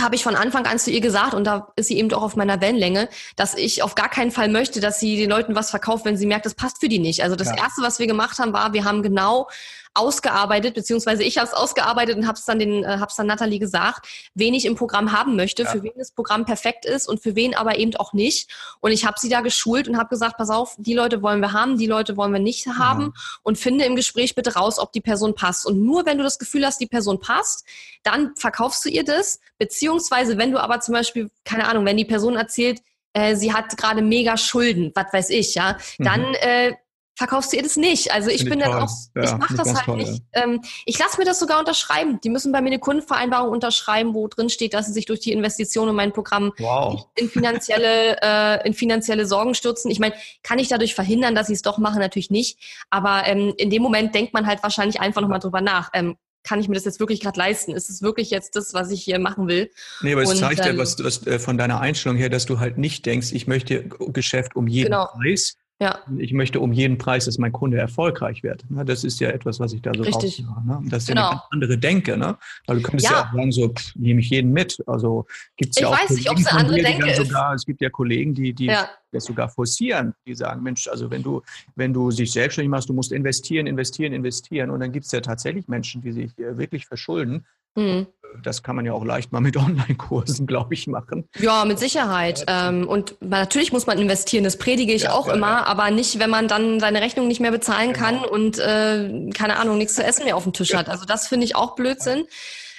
habe ich von Anfang an zu ihr gesagt, und da ist sie eben auch auf meiner Wellenlänge, dass ich auf gar keinen Fall möchte, dass sie den Leuten was verkauft, wenn sie merkt, das passt für die nicht. Also das ja. Erste, was wir gemacht haben, war, wir haben genau ausgearbeitet, beziehungsweise ich habe es ausgearbeitet und habe es dann den, äh, hab's dann Nathalie gesagt, wen ich im Programm haben möchte, ja. für wen das Programm perfekt ist und für wen aber eben auch nicht. Und ich habe sie da geschult und habe gesagt, pass auf, die Leute wollen wir haben, die Leute wollen wir nicht haben mhm. und finde im Gespräch bitte raus, ob die Person passt. Und nur wenn du das Gefühl hast, die Person passt, dann verkaufst du ihr das, beziehungsweise wenn du aber zum Beispiel, keine Ahnung, wenn die Person erzählt, äh, sie hat gerade mega Schulden, was weiß ich, ja, dann mhm. äh, verkaufst du ihr das nicht. Also ich bin dann auch, ja, ich mache das halt toll, nicht. Ja. Ähm, ich lasse mir das sogar unterschreiben. Die müssen bei mir eine Kundenvereinbarung unterschreiben, wo drin steht, dass sie sich durch die Investition in mein Programm wow. in finanzielle, äh, in finanzielle Sorgen stürzen. Ich meine, kann ich dadurch verhindern, dass sie es doch machen? Natürlich nicht. Aber ähm, in dem Moment denkt man halt wahrscheinlich einfach nochmal drüber nach. Ähm, kann ich mir das jetzt wirklich gerade leisten? Ist es wirklich jetzt das, was ich hier machen will? Nee, aber es und, zeigt ja was, was äh, von deiner Einstellung her, dass du halt nicht denkst, ich möchte Geschäft um jeden genau. Preis, ja. Ich möchte um jeden Preis, dass mein Kunde erfolgreich wird. Ne, das ist ja etwas, was ich da so Richtig. raushöre. Ne? Das ist genau. ja eine andere Denke. Ne? Weil du könntest ja. ja auch sagen, so pff, nehme ich jeden mit. Also gibt es ja auch weiß nicht, ob es eine andere Denke ist. Sogar, es gibt ja Kollegen, die, die ja. das sogar forcieren, die sagen, Mensch, also wenn du, wenn du sich selbstständig machst, du musst investieren, investieren, investieren. Und dann gibt es ja tatsächlich Menschen, die sich äh, wirklich verschulden. Mhm das kann man ja auch leicht mal mit Online-Kursen, glaube ich, machen. Ja, mit Sicherheit. Ähm, und natürlich muss man investieren, das predige ich ja, auch ja, immer, ja. aber nicht, wenn man dann seine Rechnung nicht mehr bezahlen genau. kann und äh, keine Ahnung, nichts zu essen mehr auf dem Tisch hat. Also das finde ich auch Blödsinn.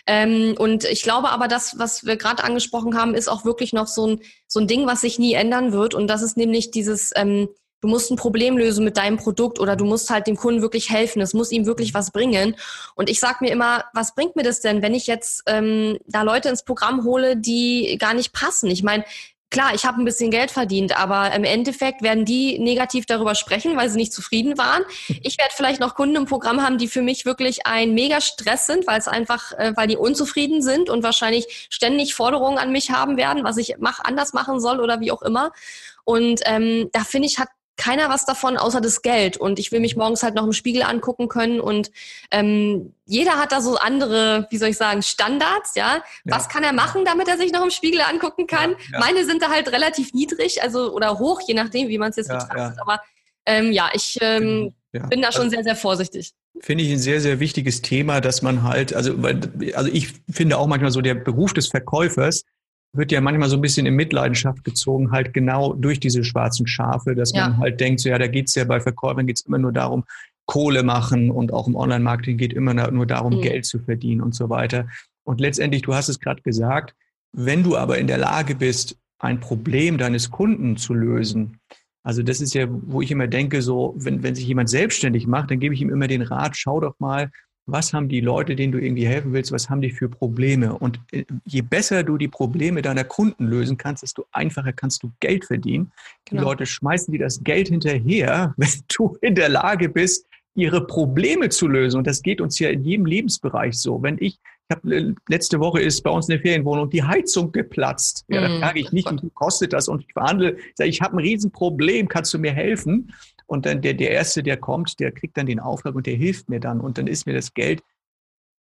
Ähm, und ich glaube aber, das, was wir gerade angesprochen haben, ist auch wirklich noch so ein, so ein Ding, was sich nie ändern wird. Und das ist nämlich dieses, ähm, du musst ein Problem lösen mit deinem Produkt oder du musst halt dem Kunden wirklich helfen. Es muss ihm wirklich was bringen. Und ich sage mir immer, was bringt mir das denn, wenn ich jetzt ähm, da Leute ins Programm hole, die gar nicht passen? Ich meine, klar, ich habe ein bisschen Geld verdient, aber im Endeffekt werden die negativ darüber sprechen, weil sie nicht zufrieden waren. Ich werde vielleicht noch Kunden im Programm haben, die für mich wirklich ein mega Stress sind, weil es einfach, äh, weil die unzufrieden sind und wahrscheinlich ständig Forderungen an mich haben werden, was ich mach, anders machen soll oder wie auch immer. Und ähm, da finde ich, hat keiner was davon außer das Geld. Und ich will mich morgens halt noch im Spiegel angucken können. Und ähm, jeder hat da so andere, wie soll ich sagen, Standards, ja? ja. Was kann er machen, damit er sich noch im Spiegel angucken kann? Ja, ja. Meine sind da halt relativ niedrig, also oder hoch, je nachdem, wie man es jetzt betrachtet. Aber ähm, ja, ich ähm, genau. bin da schon also, sehr, sehr vorsichtig. Finde ich ein sehr, sehr wichtiges Thema, dass man halt, also, also ich finde auch manchmal so der Beruf des Verkäufers, wird ja manchmal so ein bisschen in Mitleidenschaft gezogen, halt genau durch diese schwarzen Schafe, dass ja. man halt denkt, so ja, da geht's ja bei Verkäufern geht's immer nur darum, Kohle machen und auch im Online-Marketing geht immer nur darum, mhm. Geld zu verdienen und so weiter. Und letztendlich, du hast es gerade gesagt, wenn du aber in der Lage bist, ein Problem deines Kunden zu lösen, also das ist ja, wo ich immer denke, so, wenn, wenn sich jemand selbstständig macht, dann gebe ich ihm immer den Rat, schau doch mal, was haben die Leute, denen du irgendwie helfen willst, was haben die für Probleme? Und äh, je besser du die Probleme deiner Kunden lösen kannst, desto einfacher kannst du Geld verdienen. Genau. Die Leute schmeißen dir das Geld hinterher, wenn du in der Lage bist, ihre Probleme zu lösen. Und das geht uns ja in jedem Lebensbereich so. Wenn ich ich habe äh, letzte Woche ist bei uns in der Ferienwohnung die Heizung geplatzt. Ja, da frage ich nicht, wie viel kostet das? Und ich verhandle, ich sage, ich habe ein Riesenproblem, kannst du mir helfen? Und dann der, der Erste, der kommt, der kriegt dann den Auftrag und der hilft mir dann. Und dann ist mir das Geld,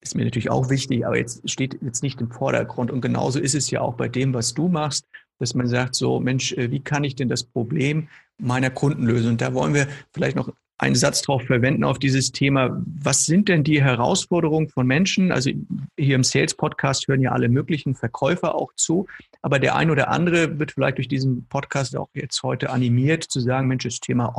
ist mir natürlich auch wichtig, aber jetzt steht jetzt nicht im Vordergrund. Und genauso ist es ja auch bei dem, was du machst, dass man sagt, so, Mensch, äh, wie kann ich denn das Problem meiner Kunden lösen? Und da wollen wir vielleicht noch einen Satz drauf verwenden auf dieses Thema. Was sind denn die Herausforderungen von Menschen? Also hier im Sales Podcast hören ja alle möglichen Verkäufer auch zu. Aber der ein oder andere wird vielleicht durch diesen Podcast auch jetzt heute animiert zu sagen, Mensch, das Thema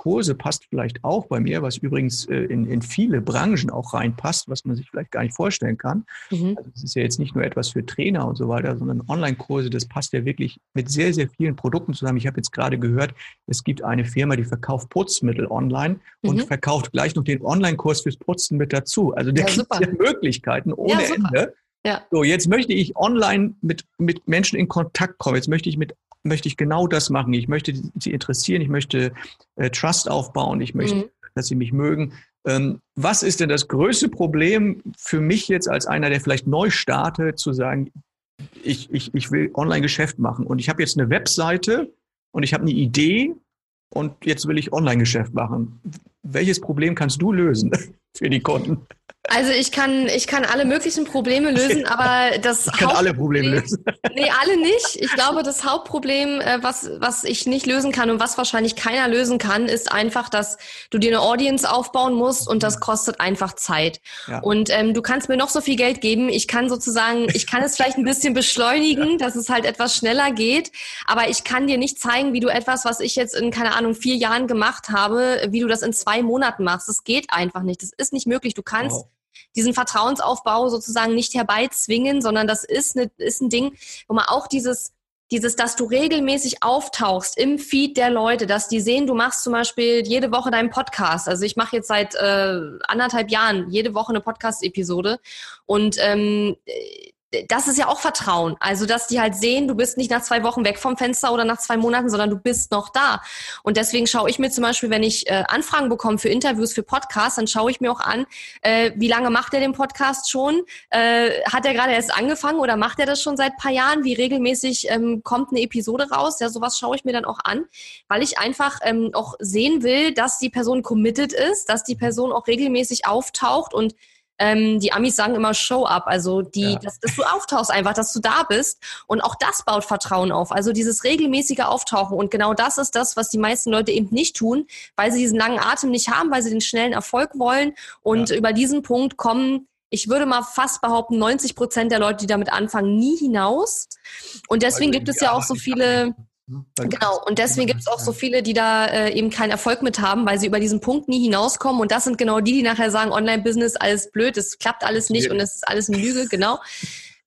Online-Kurse passt vielleicht auch bei mir, was übrigens äh, in, in viele Branchen auch reinpasst, was man sich vielleicht gar nicht vorstellen kann. Mhm. Also das ist ja jetzt nicht nur etwas für Trainer und so weiter, sondern Online-Kurse, das passt ja wirklich mit sehr, sehr vielen Produkten zusammen. Ich habe jetzt gerade gehört, es gibt eine Firma, die verkauft Putzmittel online mhm. und verkauft gleich noch den Online-Kurs fürs Putzen mit dazu. Also da ja, gibt es ja Möglichkeiten ohne ja, Ende. Ja. So, jetzt möchte ich online mit, mit Menschen in Kontakt kommen. Jetzt möchte ich mit möchte ich genau das machen. Ich möchte sie interessieren, ich möchte äh, Trust aufbauen, ich möchte, mhm. dass sie mich mögen. Ähm, was ist denn das größte Problem für mich jetzt als einer, der vielleicht neu startet, zu sagen, ich, ich, ich will Online-Geschäft machen und ich habe jetzt eine Webseite und ich habe eine Idee und jetzt will ich Online-Geschäft machen. Welches Problem kannst du lösen für die Kunden? Also ich kann, ich kann alle möglichen Probleme lösen, aber das ich kann alle Probleme lösen. Nee, alle nicht. Ich glaube, das Hauptproblem, äh, was, was ich nicht lösen kann und was wahrscheinlich keiner lösen kann, ist einfach, dass du dir eine Audience aufbauen musst und das kostet einfach Zeit. Ja. Und ähm, du kannst mir noch so viel Geld geben. Ich kann sozusagen, ich kann es vielleicht ein bisschen beschleunigen, ja. dass es halt etwas schneller geht, aber ich kann dir nicht zeigen, wie du etwas, was ich jetzt in, keine Ahnung, vier Jahren gemacht habe, wie du das in zwei Monaten machst. Das geht einfach nicht. Das ist nicht möglich. Du kannst wow diesen Vertrauensaufbau sozusagen nicht herbeizwingen, sondern das ist, eine, ist ein Ding, wo man auch dieses dieses, dass du regelmäßig auftauchst im Feed der Leute, dass die sehen, du machst zum Beispiel jede Woche deinen Podcast. Also ich mache jetzt seit äh, anderthalb Jahren jede Woche eine Podcast-Episode und ähm, das ist ja auch Vertrauen. Also, dass die halt sehen, du bist nicht nach zwei Wochen weg vom Fenster oder nach zwei Monaten, sondern du bist noch da. Und deswegen schaue ich mir zum Beispiel, wenn ich äh, Anfragen bekomme für Interviews, für Podcasts, dann schaue ich mir auch an, äh, wie lange macht er den Podcast schon? Äh, hat er gerade erst angefangen oder macht er das schon seit paar Jahren? Wie regelmäßig ähm, kommt eine Episode raus? Ja, sowas schaue ich mir dann auch an, weil ich einfach ähm, auch sehen will, dass die Person committed ist, dass die Person auch regelmäßig auftaucht und ähm, die Amis sagen immer Show up, also die, ja. dass, dass du auftauchst einfach, dass du da bist. Und auch das baut Vertrauen auf. Also dieses regelmäßige Auftauchen. Und genau das ist das, was die meisten Leute eben nicht tun, weil sie diesen langen Atem nicht haben, weil sie den schnellen Erfolg wollen. Und ja. über diesen Punkt kommen ich würde mal fast behaupten, 90 Prozent der Leute, die damit anfangen, nie hinaus. Und deswegen gibt es ja auch so viele? Genau, und deswegen gibt es auch so viele, die da äh, eben keinen Erfolg mit haben, weil sie über diesen Punkt nie hinauskommen. Und das sind genau die, die nachher sagen, Online-Business, alles blöd, es klappt alles nicht und es ist alles eine Lüge, genau.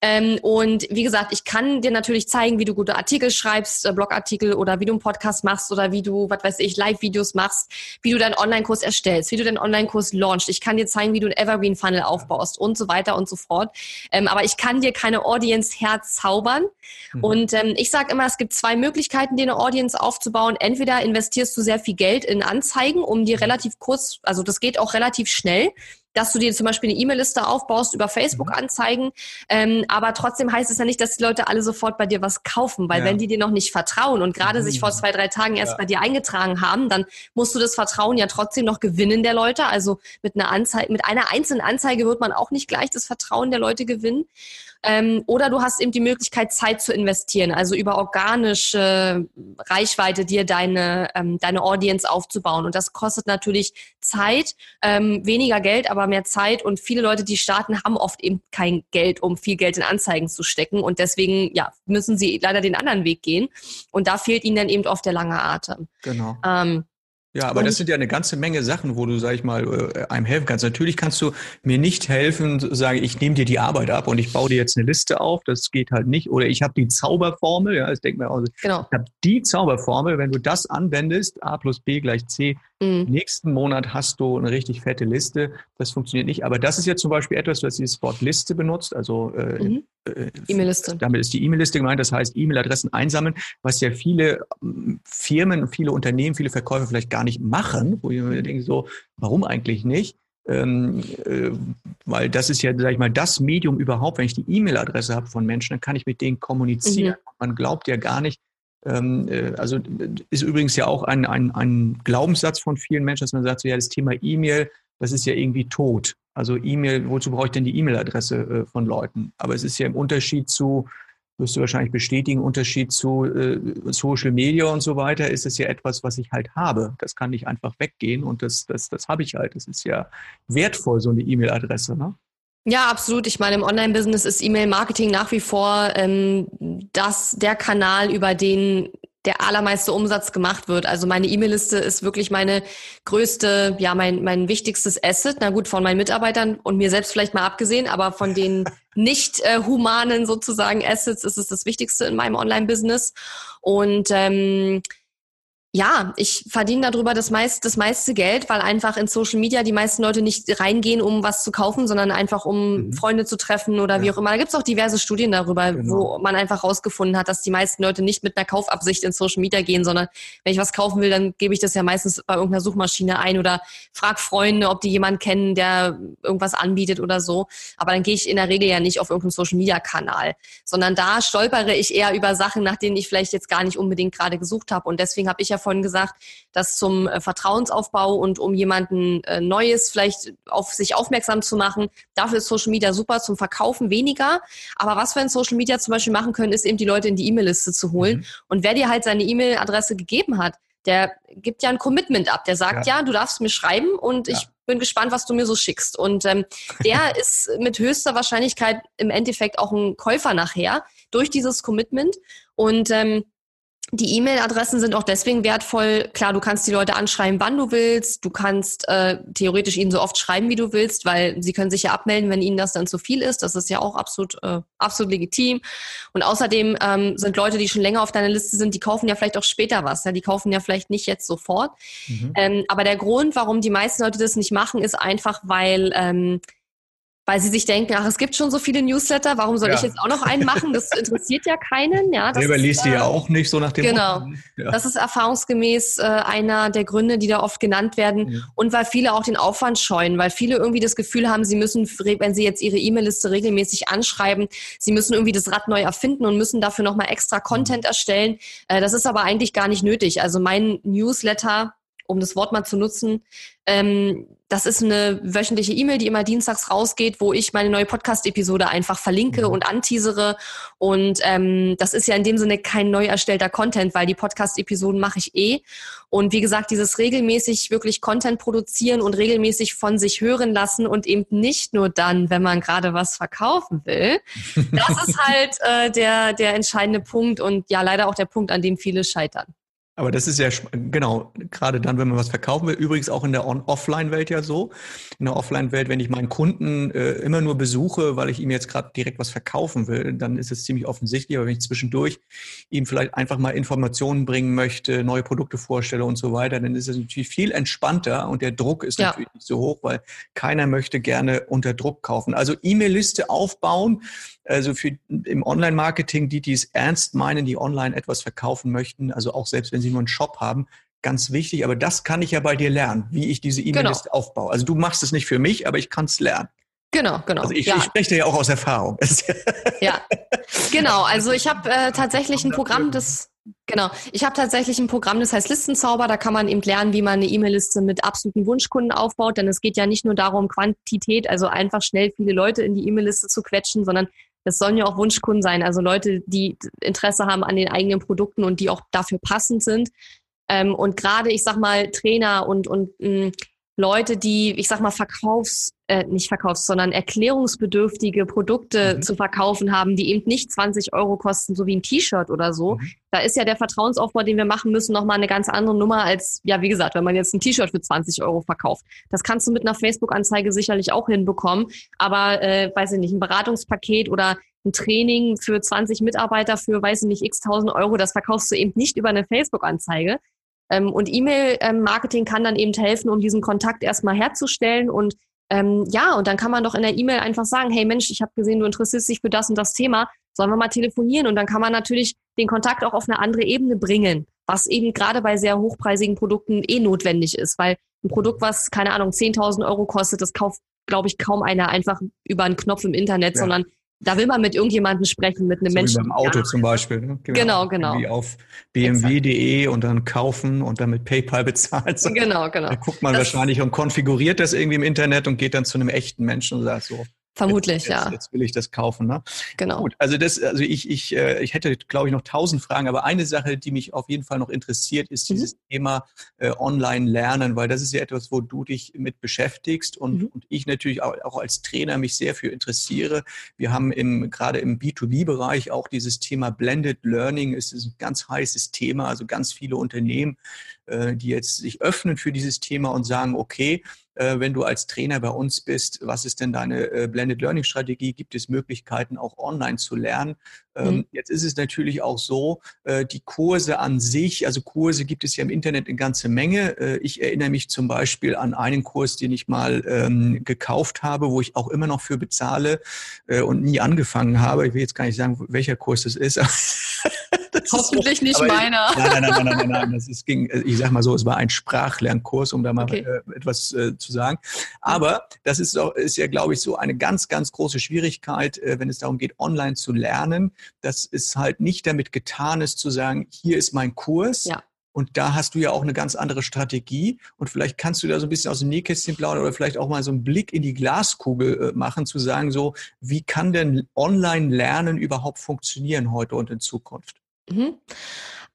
Ähm, und wie gesagt, ich kann dir natürlich zeigen, wie du gute Artikel schreibst, äh, Blogartikel oder wie du einen Podcast machst oder wie du, was weiß ich, Live-Videos machst, wie du deinen Online-Kurs erstellst, wie du deinen Online-Kurs launchst. Ich kann dir zeigen, wie du einen Evergreen-Funnel aufbaust und so weiter und so fort. Ähm, aber ich kann dir keine Audience herzaubern. Mhm. Und ähm, ich sage immer, es gibt zwei Möglichkeiten, dir eine Audience aufzubauen. Entweder investierst du sehr viel Geld in Anzeigen, um dir relativ kurz, also das geht auch relativ schnell dass du dir zum Beispiel eine E-Mail-Liste aufbaust über Facebook-Anzeigen. Mhm. Ähm, aber trotzdem heißt es ja nicht, dass die Leute alle sofort bei dir was kaufen, weil ja. wenn die dir noch nicht vertrauen und gerade mhm. sich vor zwei, drei Tagen erst ja. bei dir eingetragen haben, dann musst du das Vertrauen ja trotzdem noch gewinnen der Leute. Also mit einer Anzeige, mit einer einzelnen Anzeige wird man auch nicht gleich das Vertrauen der Leute gewinnen. Ähm, oder du hast eben die Möglichkeit, Zeit zu investieren, also über organische Reichweite dir deine, ähm, deine Audience aufzubauen. Und das kostet natürlich Zeit, ähm, weniger Geld, aber mehr Zeit. Und viele Leute, die starten, haben oft eben kein Geld, um viel Geld in Anzeigen zu stecken. Und deswegen ja, müssen sie leider den anderen Weg gehen. Und da fehlt ihnen dann eben oft der lange Atem. Genau. Ähm, ja, aber das sind ja eine ganze Menge Sachen, wo du, sag ich mal, äh, einem helfen kannst. Natürlich kannst du mir nicht helfen, sagen, ich nehme dir die Arbeit ab und ich baue dir jetzt eine Liste auf. Das geht halt nicht. Oder ich habe die Zauberformel, ja, das denkt man auch. Genau. Ich habe die Zauberformel, wenn du das anwendest, A plus B gleich C, mhm. nächsten Monat hast du eine richtig fette Liste. Das funktioniert nicht. Aber das ist ja zum Beispiel etwas, was dieses Wort Liste benutzt, also äh, mhm. äh, E-Mail-Liste. Damit ist die E-Mail-Liste gemeint, das heißt E-Mail-Adressen einsammeln, was ja viele ähm, Firmen, viele Unternehmen, viele Verkäufer vielleicht gar nicht machen, wo ich mir denke, so, warum eigentlich nicht? Ähm, äh, weil das ist ja, sag ich mal, das Medium überhaupt, wenn ich die E-Mail-Adresse habe von Menschen, dann kann ich mit denen kommunizieren. Mhm. Man glaubt ja gar nicht, also ist übrigens ja auch ein, ein, ein Glaubenssatz von vielen Menschen, dass man sagt, so, ja, das Thema E-Mail, das ist ja irgendwie tot. Also E-Mail, wozu brauche ich denn die E-Mail-Adresse äh, von Leuten? Aber es ist ja im Unterschied zu wirst du wahrscheinlich bestätigen, Unterschied zu äh, Social Media und so weiter, ist es ja etwas, was ich halt habe. Das kann nicht einfach weggehen und das, das, das habe ich halt. Das ist ja wertvoll, so eine E-Mail-Adresse. Ne? Ja, absolut. Ich meine, im Online-Business ist E-Mail-Marketing nach wie vor ähm, das, der Kanal, über den der allermeiste Umsatz gemacht wird. Also meine E-Mail-Liste ist wirklich meine größte, ja, mein, mein wichtigstes Asset. Na gut, von meinen Mitarbeitern und mir selbst vielleicht mal abgesehen, aber von den nicht äh, humanen sozusagen Assets ist es das Wichtigste in meinem Online-Business. Und ähm, ja, ich verdiene darüber das, meist, das meiste Geld, weil einfach in Social Media die meisten Leute nicht reingehen, um was zu kaufen, sondern einfach um mhm. Freunde zu treffen oder ja. wie auch immer. Da gibt's auch diverse Studien darüber, genau. wo man einfach rausgefunden hat, dass die meisten Leute nicht mit einer Kaufabsicht in Social Media gehen, sondern wenn ich was kaufen will, dann gebe ich das ja meistens bei irgendeiner Suchmaschine ein oder frag Freunde, ob die jemanden kennen, der irgendwas anbietet oder so. Aber dann gehe ich in der Regel ja nicht auf irgendeinen Social Media Kanal, sondern da stolpere ich eher über Sachen, nach denen ich vielleicht jetzt gar nicht unbedingt gerade gesucht habe. Und deswegen habe ich ja vorhin gesagt, dass zum äh, Vertrauensaufbau und um jemanden äh, Neues vielleicht auf sich aufmerksam zu machen, dafür ist Social Media super, zum Verkaufen weniger. Aber was wir in Social Media zum Beispiel machen können, ist eben die Leute in die E-Mail-Liste zu holen. Mhm. Und wer dir halt seine E-Mail-Adresse gegeben hat, der gibt ja ein Commitment ab. Der sagt, ja, ja du darfst mir schreiben und ja. ich bin gespannt, was du mir so schickst. Und ähm, der ist mit höchster Wahrscheinlichkeit im Endeffekt auch ein Käufer nachher durch dieses Commitment. Und ähm, die E-Mail-Adressen sind auch deswegen wertvoll. Klar, du kannst die Leute anschreiben, wann du willst. Du kannst äh, theoretisch ihnen so oft schreiben, wie du willst, weil sie können sich ja abmelden, wenn ihnen das dann zu viel ist. Das ist ja auch absolut, äh, absolut legitim. Und außerdem ähm, sind Leute, die schon länger auf deiner Liste sind, die kaufen ja vielleicht auch später was. Ja? Die kaufen ja vielleicht nicht jetzt sofort. Mhm. Ähm, aber der Grund, warum die meisten Leute das nicht machen, ist einfach, weil ähm, weil sie sich denken, ach, es gibt schon so viele Newsletter, warum soll ja. ich jetzt auch noch einen machen? Das interessiert ja keinen. Ja, das Selber liest äh, die ja auch nicht so nach dem Genau. Ja. Das ist erfahrungsgemäß äh, einer der Gründe, die da oft genannt werden. Ja. Und weil viele auch den Aufwand scheuen, weil viele irgendwie das Gefühl haben, sie müssen, wenn sie jetzt ihre E-Mail-Liste regelmäßig anschreiben, sie müssen irgendwie das Rad neu erfinden und müssen dafür nochmal extra Content mhm. erstellen. Äh, das ist aber eigentlich gar nicht nötig. Also mein Newsletter um das Wort mal zu nutzen, ähm, das ist eine wöchentliche E-Mail, die immer dienstags rausgeht, wo ich meine neue Podcast-Episode einfach verlinke mhm. und anteasere. Und ähm, das ist ja in dem Sinne kein neu erstellter Content, weil die Podcast-Episoden mache ich eh. Und wie gesagt, dieses regelmäßig wirklich Content produzieren und regelmäßig von sich hören lassen und eben nicht nur dann, wenn man gerade was verkaufen will. Das ist halt äh, der, der entscheidende Punkt und ja, leider auch der Punkt, an dem viele scheitern. Aber das ist ja, genau, gerade dann, wenn man was verkaufen will, übrigens auch in der Offline-Welt ja so. In der Offline-Welt, wenn ich meinen Kunden äh, immer nur besuche, weil ich ihm jetzt gerade direkt was verkaufen will, dann ist es ziemlich offensichtlich. Aber wenn ich zwischendurch ihm vielleicht einfach mal Informationen bringen möchte, neue Produkte vorstelle und so weiter, dann ist es natürlich viel entspannter und der Druck ist ja. natürlich nicht so hoch, weil keiner möchte gerne unter Druck kaufen. Also E-Mail-Liste aufbauen, also für im Online-Marketing, die, die es ernst meinen, die online etwas verkaufen möchten, also auch selbst wenn sie nur einen Shop haben, ganz wichtig. Aber das kann ich ja bei dir lernen, wie ich diese E-Mail-Liste genau. aufbaue. Also du machst es nicht für mich, aber ich kann es lernen. Genau, genau. Also ich, ja. ich spreche ja auch aus Erfahrung. ja, genau. Also ich habe äh, tatsächlich ein Programm, das Genau. Ich habe tatsächlich ein Programm, das heißt Listenzauber. Da kann man eben lernen, wie man eine E-Mail-Liste mit absoluten Wunschkunden aufbaut. Denn es geht ja nicht nur darum, Quantität, also einfach schnell viele Leute in die E-Mail-Liste zu quetschen, sondern Das sollen ja auch Wunschkunden sein, also Leute, die Interesse haben an den eigenen Produkten und die auch dafür passend sind. Ähm, und gerade, ich sag mal, Trainer und, und mh, Leute, die, ich sag mal, Verkaufs, äh, nicht Verkaufs, sondern erklärungsbedürftige Produkte mhm. zu verkaufen haben, die eben nicht 20 Euro kosten, so wie ein T-Shirt oder so. Mhm. Da ist ja der Vertrauensaufbau, den wir machen müssen, nochmal eine ganz andere Nummer als, ja, wie gesagt, wenn man jetzt ein T-Shirt für 20 Euro verkauft. Das kannst du mit einer Facebook-Anzeige sicherlich auch hinbekommen. Aber, äh, weiß ich nicht, ein Beratungspaket oder ein Training für 20 Mitarbeiter für, weiß ich nicht, x tausend Euro, das verkaufst du eben nicht über eine Facebook-Anzeige. Ähm, und E-Mail-Marketing kann dann eben helfen, um diesen Kontakt erstmal herzustellen. Und ähm, ja, und dann kann man doch in der E-Mail einfach sagen, hey Mensch, ich habe gesehen, du interessierst dich für das und das Thema, sollen wir mal telefonieren? Und dann kann man natürlich den Kontakt auch auf eine andere Ebene bringen, was eben gerade bei sehr hochpreisigen Produkten eh notwendig ist, weil ein Produkt, was, keine Ahnung, 10.000 Euro kostet, das kauft, glaube ich, kaum einer einfach über einen Knopf im Internet, ja. sondern da will man mit irgendjemandem sprechen, mit einem so Menschen. Wie beim Auto ja. zum Beispiel. Ne? Genau, genau. Irgendwie auf bmw.de und dann kaufen und dann mit PayPal bezahlt. So. Genau, genau. Da guckt man das wahrscheinlich und konfiguriert das irgendwie im Internet und geht dann zu einem echten Menschen und sagt so, Vermutlich, jetzt, ja. Jetzt will ich das kaufen. Ne? Genau. Gut, also das, also ich, ich, äh, ich hätte, glaube ich, noch tausend Fragen, aber eine Sache, die mich auf jeden Fall noch interessiert, ist mhm. dieses Thema äh, Online-Lernen, weil das ist ja etwas, wo du dich mit beschäftigst und, mhm. und ich natürlich auch, auch als Trainer mich sehr für interessiere. Wir haben im, gerade im B2B-Bereich auch dieses Thema Blended Learning, es ist ein ganz heißes Thema, also ganz viele Unternehmen, äh, die jetzt sich öffnen für dieses Thema und sagen, okay, wenn du als Trainer bei uns bist, was ist denn deine äh, Blended Learning Strategie? Gibt es Möglichkeiten, auch online zu lernen? Ähm, mhm. Jetzt ist es natürlich auch so, äh, die Kurse an sich, also Kurse gibt es ja im Internet eine ganze Menge. Äh, ich erinnere mich zum Beispiel an einen Kurs, den ich mal ähm, gekauft habe, wo ich auch immer noch für bezahle äh, und nie angefangen habe. Ich will jetzt gar nicht sagen, welcher Kurs das ist. Hoffentlich nicht meiner. Nein, nein, nein, nein, nein, nein. Das ist, ging, ich sag mal so, es war ein Sprachlernkurs, um da mal äh, etwas äh, zu sagen. Aber das ist, auch, ist ja, glaube ich, so eine ganz, ganz große Schwierigkeit, äh, wenn es darum geht, online zu lernen, dass es halt nicht damit getan ist, zu sagen, hier ist mein Kurs. Ja. Und da hast du ja auch eine ganz andere Strategie. Und vielleicht kannst du da so ein bisschen aus dem Nähkästchen plaudern oder vielleicht auch mal so einen Blick in die Glaskugel machen, zu sagen, so, wie kann denn Online-Lernen überhaupt funktionieren heute und in Zukunft? Mhm.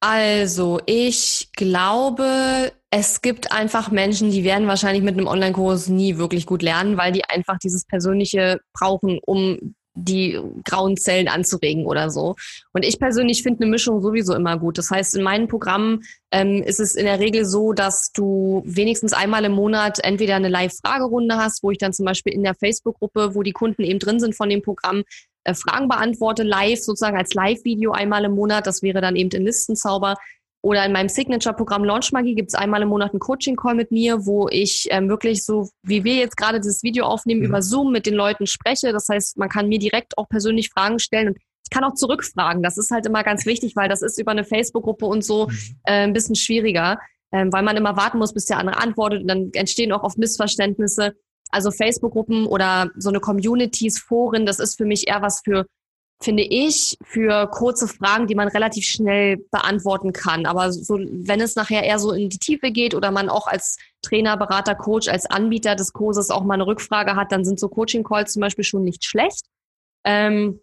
Also, ich glaube, es gibt einfach Menschen, die werden wahrscheinlich mit einem Online-Kurs nie wirklich gut lernen, weil die einfach dieses Persönliche brauchen, um die grauen Zellen anzuregen oder so. Und ich persönlich finde eine Mischung sowieso immer gut. Das heißt, in meinen Programmen ähm, ist es in der Regel so, dass du wenigstens einmal im Monat entweder eine Live-Fragerunde hast, wo ich dann zum Beispiel in der Facebook-Gruppe, wo die Kunden eben drin sind von dem Programm, äh, Fragen beantworte, live, sozusagen als Live-Video einmal im Monat. Das wäre dann eben in Listenzauber. Oder in meinem Signature-Programm Launch Magie gibt es einmal im Monat einen Coaching-Call mit mir, wo ich ähm, wirklich so, wie wir jetzt gerade dieses Video aufnehmen, mhm. über Zoom mit den Leuten spreche. Das heißt, man kann mir direkt auch persönlich Fragen stellen und ich kann auch zurückfragen. Das ist halt immer ganz wichtig, weil das ist über eine Facebook-Gruppe und so mhm. äh, ein bisschen schwieriger, ähm, weil man immer warten muss, bis der andere antwortet und dann entstehen auch oft Missverständnisse. Also Facebook-Gruppen oder so eine Communities, Foren, das ist für mich eher was für, finde ich, für kurze Fragen, die man relativ schnell beantworten kann. Aber so, wenn es nachher eher so in die Tiefe geht oder man auch als Trainer, Berater, Coach, als Anbieter des Kurses auch mal eine Rückfrage hat, dann sind so Coaching-Calls zum Beispiel schon nicht schlecht. Ähm,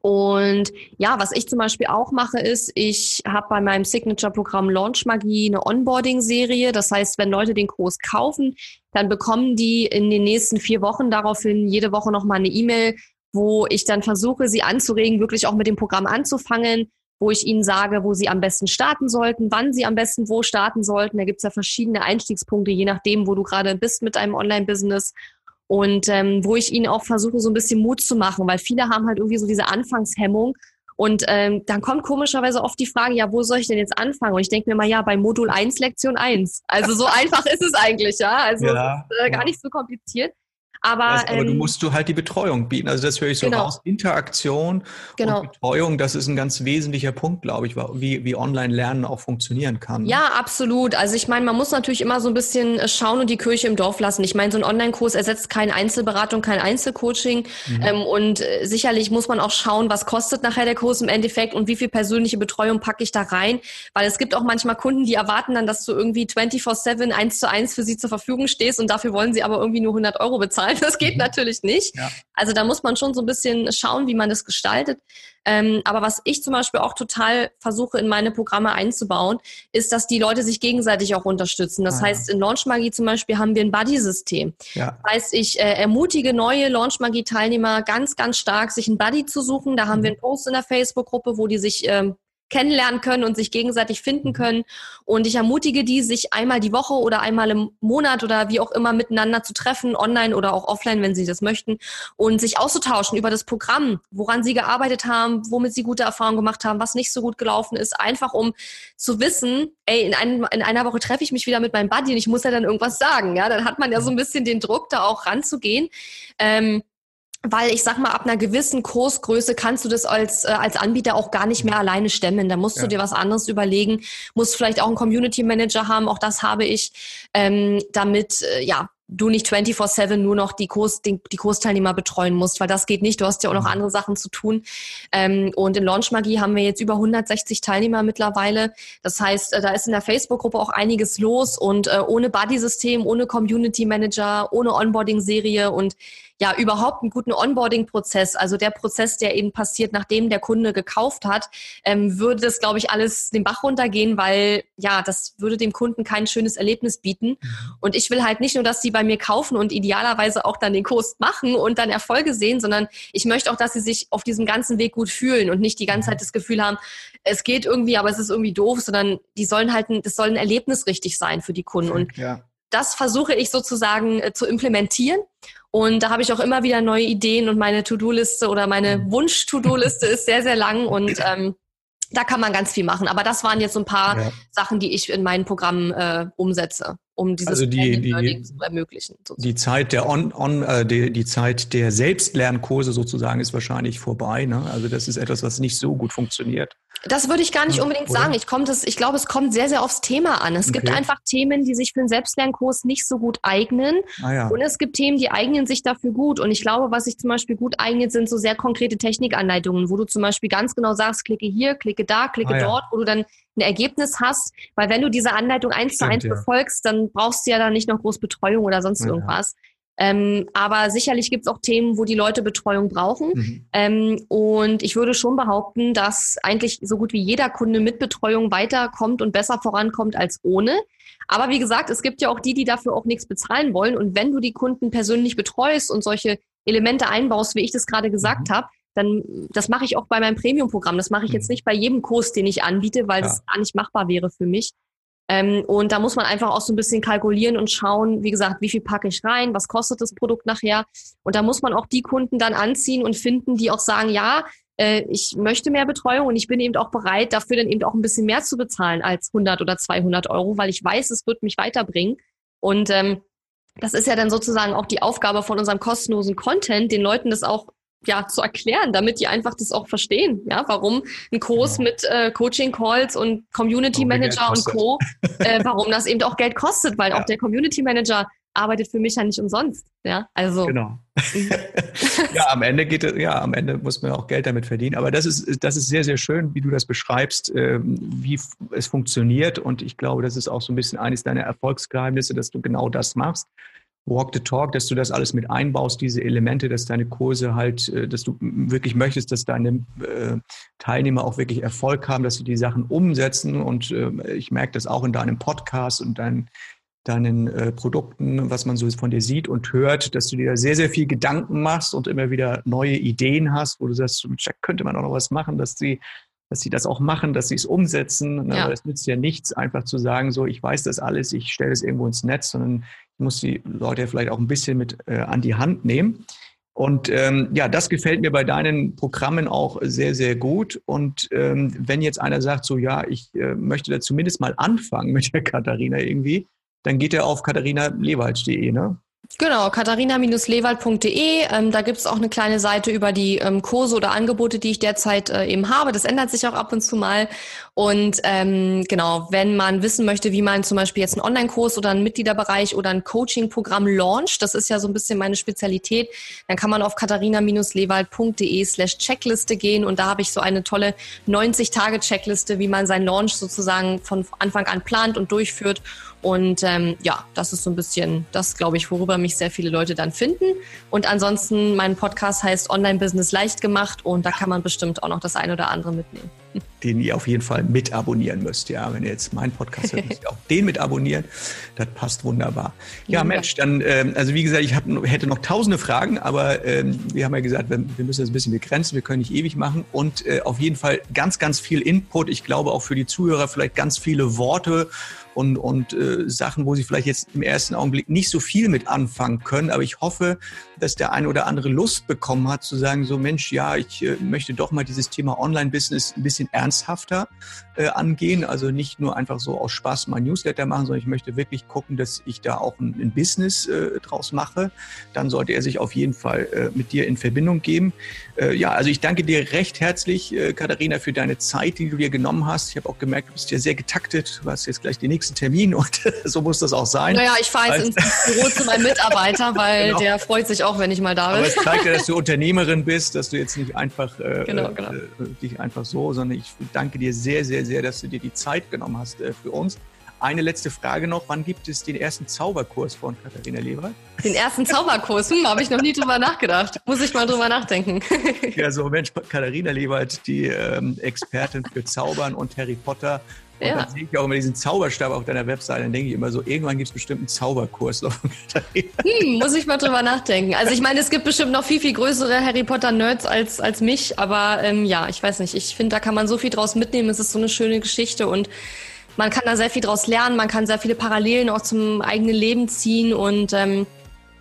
und ja, was ich zum Beispiel auch mache, ist, ich habe bei meinem Signature-Programm Launch Magie eine Onboarding-Serie. Das heißt, wenn Leute den Kurs kaufen, dann bekommen die in den nächsten vier Wochen daraufhin jede Woche nochmal eine E-Mail, wo ich dann versuche, sie anzuregen, wirklich auch mit dem Programm anzufangen, wo ich ihnen sage, wo sie am besten starten sollten, wann sie am besten wo starten sollten. Da gibt es ja verschiedene Einstiegspunkte, je nachdem, wo du gerade bist mit einem Online-Business. Und ähm, wo ich ihnen auch versuche, so ein bisschen Mut zu machen, weil viele haben halt irgendwie so diese Anfangshemmung. Und ähm, dann kommt komischerweise oft die Frage, ja, wo soll ich denn jetzt anfangen? Und ich denke mir mal, ja, bei Modul 1, Lektion 1. Also so einfach ist es eigentlich, ja. Also ja, ist, äh, gar nicht so kompliziert. Aber, das, aber ähm, du musst du halt die Betreuung bieten. Also das höre ich so genau. raus. Interaktion genau. und Betreuung, das ist ein ganz wesentlicher Punkt, glaube ich, wie, wie Online-Lernen auch funktionieren kann. Ja, absolut. Also ich meine, man muss natürlich immer so ein bisschen äh, schauen und die Kirche im Dorf lassen. Ich meine, so ein Online-Kurs ersetzt keine Einzelberatung, kein Einzelcoaching. Mhm. Ähm, und äh, sicherlich muss man auch schauen, was kostet nachher der Kurs im Endeffekt und wie viel persönliche Betreuung packe ich da rein. Weil es gibt auch manchmal Kunden, die erwarten dann, dass du irgendwie 24-7 eins zu eins für sie zur Verfügung stehst und dafür wollen sie aber irgendwie nur 100 Euro bezahlen. Weil das geht mhm. natürlich nicht. Ja. Also da muss man schon so ein bisschen schauen, wie man das gestaltet. Ähm, aber was ich zum Beispiel auch total versuche in meine Programme einzubauen, ist, dass die Leute sich gegenseitig auch unterstützen. Das ah, heißt, in Launch Magie zum Beispiel haben wir ein Buddy-System. Ja. Das heißt, ich äh, ermutige neue Launch Magie-Teilnehmer ganz, ganz stark, sich ein Buddy zu suchen. Da haben mhm. wir einen Post in der Facebook-Gruppe, wo die sich ähm, kennenlernen können und sich gegenseitig finden mhm. können. Und ich ermutige die, sich einmal die Woche oder einmal im Monat oder wie auch immer miteinander zu treffen, online oder auch offline, wenn sie das möchten, und sich auszutauschen über das Programm, woran sie gearbeitet haben, womit sie gute Erfahrungen gemacht haben, was nicht so gut gelaufen ist, einfach um zu wissen, ey, in, einem, in einer Woche treffe ich mich wieder mit meinem Buddy und ich muss ja dann irgendwas sagen. Ja, dann hat man ja so ein bisschen den Druck, da auch ranzugehen. Ähm, weil ich sag mal, ab einer gewissen Kursgröße kannst du das als, äh, als Anbieter auch gar nicht mehr alleine stemmen. Da musst ja. du dir was anderes überlegen, musst vielleicht auch einen Community Manager haben, auch das habe ich, ähm, damit äh, ja du nicht 24-7 nur noch die, Kurs, die, die Kursteilnehmer betreuen musst, weil das geht nicht. Du hast ja auch noch mhm. andere Sachen zu tun. Ähm, und in Launch Magie haben wir jetzt über 160 Teilnehmer mittlerweile. Das heißt, äh, da ist in der Facebook-Gruppe auch einiges los und äh, ohne Buddy-System, ohne Community Manager, ohne Onboarding-Serie und ja überhaupt einen guten Onboarding-Prozess, also der Prozess, der eben passiert, nachdem der Kunde gekauft hat, ähm, würde das, glaube ich, alles den Bach runtergehen, weil ja, das würde dem Kunden kein schönes Erlebnis bieten. Mhm. Und ich will halt nicht nur, dass sie bei mir kaufen und idealerweise auch dann den Kurs machen und dann Erfolge sehen, sondern ich möchte auch, dass sie sich auf diesem ganzen Weg gut fühlen und nicht die ganze Zeit das Gefühl haben, es geht irgendwie, aber es ist irgendwie doof, sondern die sollen halt, ein, das soll ein Erlebnis richtig sein für die Kunden. Und ja. Das versuche ich sozusagen äh, zu implementieren. Und da habe ich auch immer wieder neue Ideen und meine To-Do-Liste oder meine mhm. Wunsch-To-Do-Liste ist sehr, sehr lang und ähm, da kann man ganz viel machen. Aber das waren jetzt so ein paar ja. Sachen, die ich in meinen Programmen äh, umsetze um dieses also die, die, zu ermöglichen. Sozusagen. Die Zeit der on, on äh, die, die Zeit der Selbstlernkurse sozusagen ist wahrscheinlich vorbei. Ne? Also das ist etwas, was nicht so gut funktioniert. Das würde ich gar nicht unbedingt Oder? sagen. Ich, das, ich glaube, es kommt sehr, sehr aufs Thema an. Es okay. gibt einfach Themen, die sich für einen Selbstlernkurs nicht so gut eignen. Ah, ja. Und es gibt Themen, die eignen sich dafür gut. Und ich glaube, was sich zum Beispiel gut eignet, sind so sehr konkrete Technikanleitungen, wo du zum Beispiel ganz genau sagst, klicke hier, klicke da, klicke ah, ja. dort, wo du dann ein Ergebnis hast. Weil wenn du diese Anleitung eins zu eins ja. befolgst, dann brauchst du ja dann nicht noch groß Betreuung oder sonst ja. irgendwas. Ähm, aber sicherlich gibt es auch Themen, wo die Leute Betreuung brauchen. Mhm. Ähm, und ich würde schon behaupten, dass eigentlich so gut wie jeder Kunde mit Betreuung weiterkommt und besser vorankommt als ohne. Aber wie gesagt, es gibt ja auch die, die dafür auch nichts bezahlen wollen. Und wenn du die Kunden persönlich betreust und solche Elemente einbaust, wie ich das gerade gesagt mhm. habe, dann das mache ich auch bei meinem Premium-Programm. Das mache ich jetzt mhm. nicht bei jedem Kurs, den ich anbiete, weil ja. das gar nicht machbar wäre für mich. Ähm, und da muss man einfach auch so ein bisschen kalkulieren und schauen, wie gesagt, wie viel packe ich rein, was kostet das Produkt nachher. Und da muss man auch die Kunden dann anziehen und finden, die auch sagen, ja, äh, ich möchte mehr Betreuung und ich bin eben auch bereit, dafür dann eben auch ein bisschen mehr zu bezahlen als 100 oder 200 Euro, weil ich weiß, es wird mich weiterbringen. Und ähm, das ist ja dann sozusagen auch die Aufgabe von unserem kostenlosen Content, den Leuten das auch ja, zu erklären, damit die einfach das auch verstehen, ja, warum ein Kurs genau. mit äh, Coaching Calls und Community Manager und Co, äh, warum das eben auch Geld kostet, weil ja. auch der Community Manager arbeitet für mich ja nicht umsonst, ja, also. Genau. Mhm. ja, am Ende geht ja, am Ende muss man auch Geld damit verdienen, aber das ist, das ist sehr, sehr schön, wie du das beschreibst, ähm, wie es funktioniert und ich glaube, das ist auch so ein bisschen eines deiner Erfolgsgeheimnisse, dass du genau das machst Walk the Talk, dass du das alles mit einbaust, diese Elemente, dass deine Kurse halt, äh, dass du wirklich möchtest, dass deine äh, Teilnehmer auch wirklich Erfolg haben, dass sie die Sachen umsetzen. Und äh, ich merke das auch in deinem Podcast und deinen, deinen Produkten, was man so von dir sieht und hört, dass du dir sehr, sehr viel Gedanken machst und immer wieder neue Ideen hast, wo du sagst, könnte man auch noch was machen, dass sie dass sie das auch machen, dass sie es umsetzen. Ja. Aber es nützt ja nichts, einfach zu sagen, so, ich weiß das alles, ich stelle es irgendwo ins Netz, sondern ich muss die Leute vielleicht auch ein bisschen mit äh, an die Hand nehmen. Und ähm, ja, das gefällt mir bei deinen Programmen auch sehr, sehr gut. Und ähm, wenn jetzt einer sagt, so ja, ich äh, möchte da zumindest mal anfangen mit der Katharina irgendwie, dann geht er auf katharinalewald.de, ne? Genau, katharina-lewald.de. Ähm, da gibt's auch eine kleine Seite über die ähm, Kurse oder Angebote, die ich derzeit äh, eben habe. Das ändert sich auch ab und zu mal. Und ähm, genau, wenn man wissen möchte, wie man zum Beispiel jetzt einen Online-Kurs oder einen Mitgliederbereich oder ein Coaching-Programm launcht, das ist ja so ein bisschen meine Spezialität, dann kann man auf katharina-lewald.de slash Checkliste gehen und da habe ich so eine tolle 90-Tage-Checkliste, wie man seinen Launch sozusagen von Anfang an plant und durchführt. Und ähm, ja, das ist so ein bisschen das, glaube ich, worüber mich sehr viele Leute dann finden. Und ansonsten, mein Podcast heißt Online Business leicht gemacht und da kann man bestimmt auch noch das eine oder andere mitnehmen den ihr auf jeden Fall mit abonnieren müsst. Ja, wenn ihr jetzt meinen Podcast hört, müsst ihr auch den mit abonnieren. Das passt wunderbar. Ja, ja. Mensch, dann, ähm, also wie gesagt, ich hab, hätte noch tausende Fragen, aber ähm, wir haben ja gesagt, wir, wir, müssen das ein bisschen begrenzen, wir können nicht ewig machen und äh, auf jeden Fall ganz, ganz viel Input. Ich glaube auch für die Zuhörer vielleicht ganz viele Worte und, und äh, Sachen, wo sie vielleicht jetzt im ersten Augenblick nicht so viel mit anfangen können. Aber ich hoffe, dass der eine oder andere Lust bekommen hat, zu sagen, so Mensch, ja, ich äh, möchte doch mal dieses Thema Online-Business ein bisschen ernsthafter äh, angehen. Also nicht nur einfach so aus Spaß mal Newsletter machen, sondern ich möchte wirklich gucken, dass ich da auch ein, ein Business äh, draus mache. Dann sollte er sich auf jeden Fall äh, mit dir in Verbindung geben. Äh, ja, also ich danke dir recht herzlich, äh, Katharina, für deine Zeit, die du dir genommen hast. Ich habe auch gemerkt, du bist ja sehr getaktet. Du hast jetzt gleich die nächsten Termin und so muss das auch sein. Naja, ich fahre jetzt ins Büro zu meinem Mitarbeiter, weil genau. der freut sich auch, wenn ich mal da bin. Aber es zeigt ja, dass du Unternehmerin bist, dass du jetzt nicht einfach äh, genau, genau. Äh, dich einfach so, sondern ich danke dir sehr, sehr, sehr, dass du dir die Zeit genommen hast äh, für uns. Eine letzte Frage noch. Wann gibt es den ersten Zauberkurs von Katharina Leber? Den ersten Zauberkurs? Hm, habe ich noch nie drüber nachgedacht. Muss ich mal drüber nachdenken. ja, so Mensch, Katharina Lebert, die ähm, Expertin für Zaubern und Harry Potter. Und ja. dann sehe ich auch immer diesen Zauberstab auf deiner Webseite. Dann denke ich immer so, irgendwann gibt es bestimmt einen Zauberkurs. Hm, muss ich mal drüber nachdenken. Also ich meine, es gibt bestimmt noch viel, viel größere Harry Potter-Nerds als, als mich. Aber ähm, ja, ich weiß nicht. Ich finde, da kann man so viel draus mitnehmen. Es ist so eine schöne Geschichte und man kann da sehr viel draus lernen, man kann sehr viele Parallelen auch zum eigenen Leben ziehen und ähm,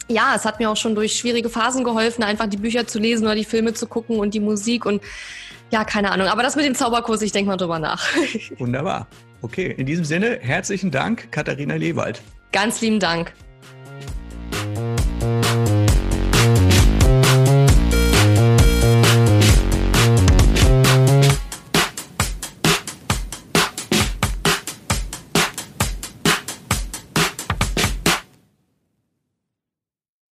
ja, es hat mir auch schon durch schwierige Phasen geholfen, einfach die Bücher zu lesen oder die Filme zu gucken und die Musik und ja, keine Ahnung. Aber das mit dem Zauberkurs, ich denke mal drüber nach. Wunderbar. Okay, in diesem Sinne, herzlichen Dank, Katharina Lewald. Ganz lieben Dank.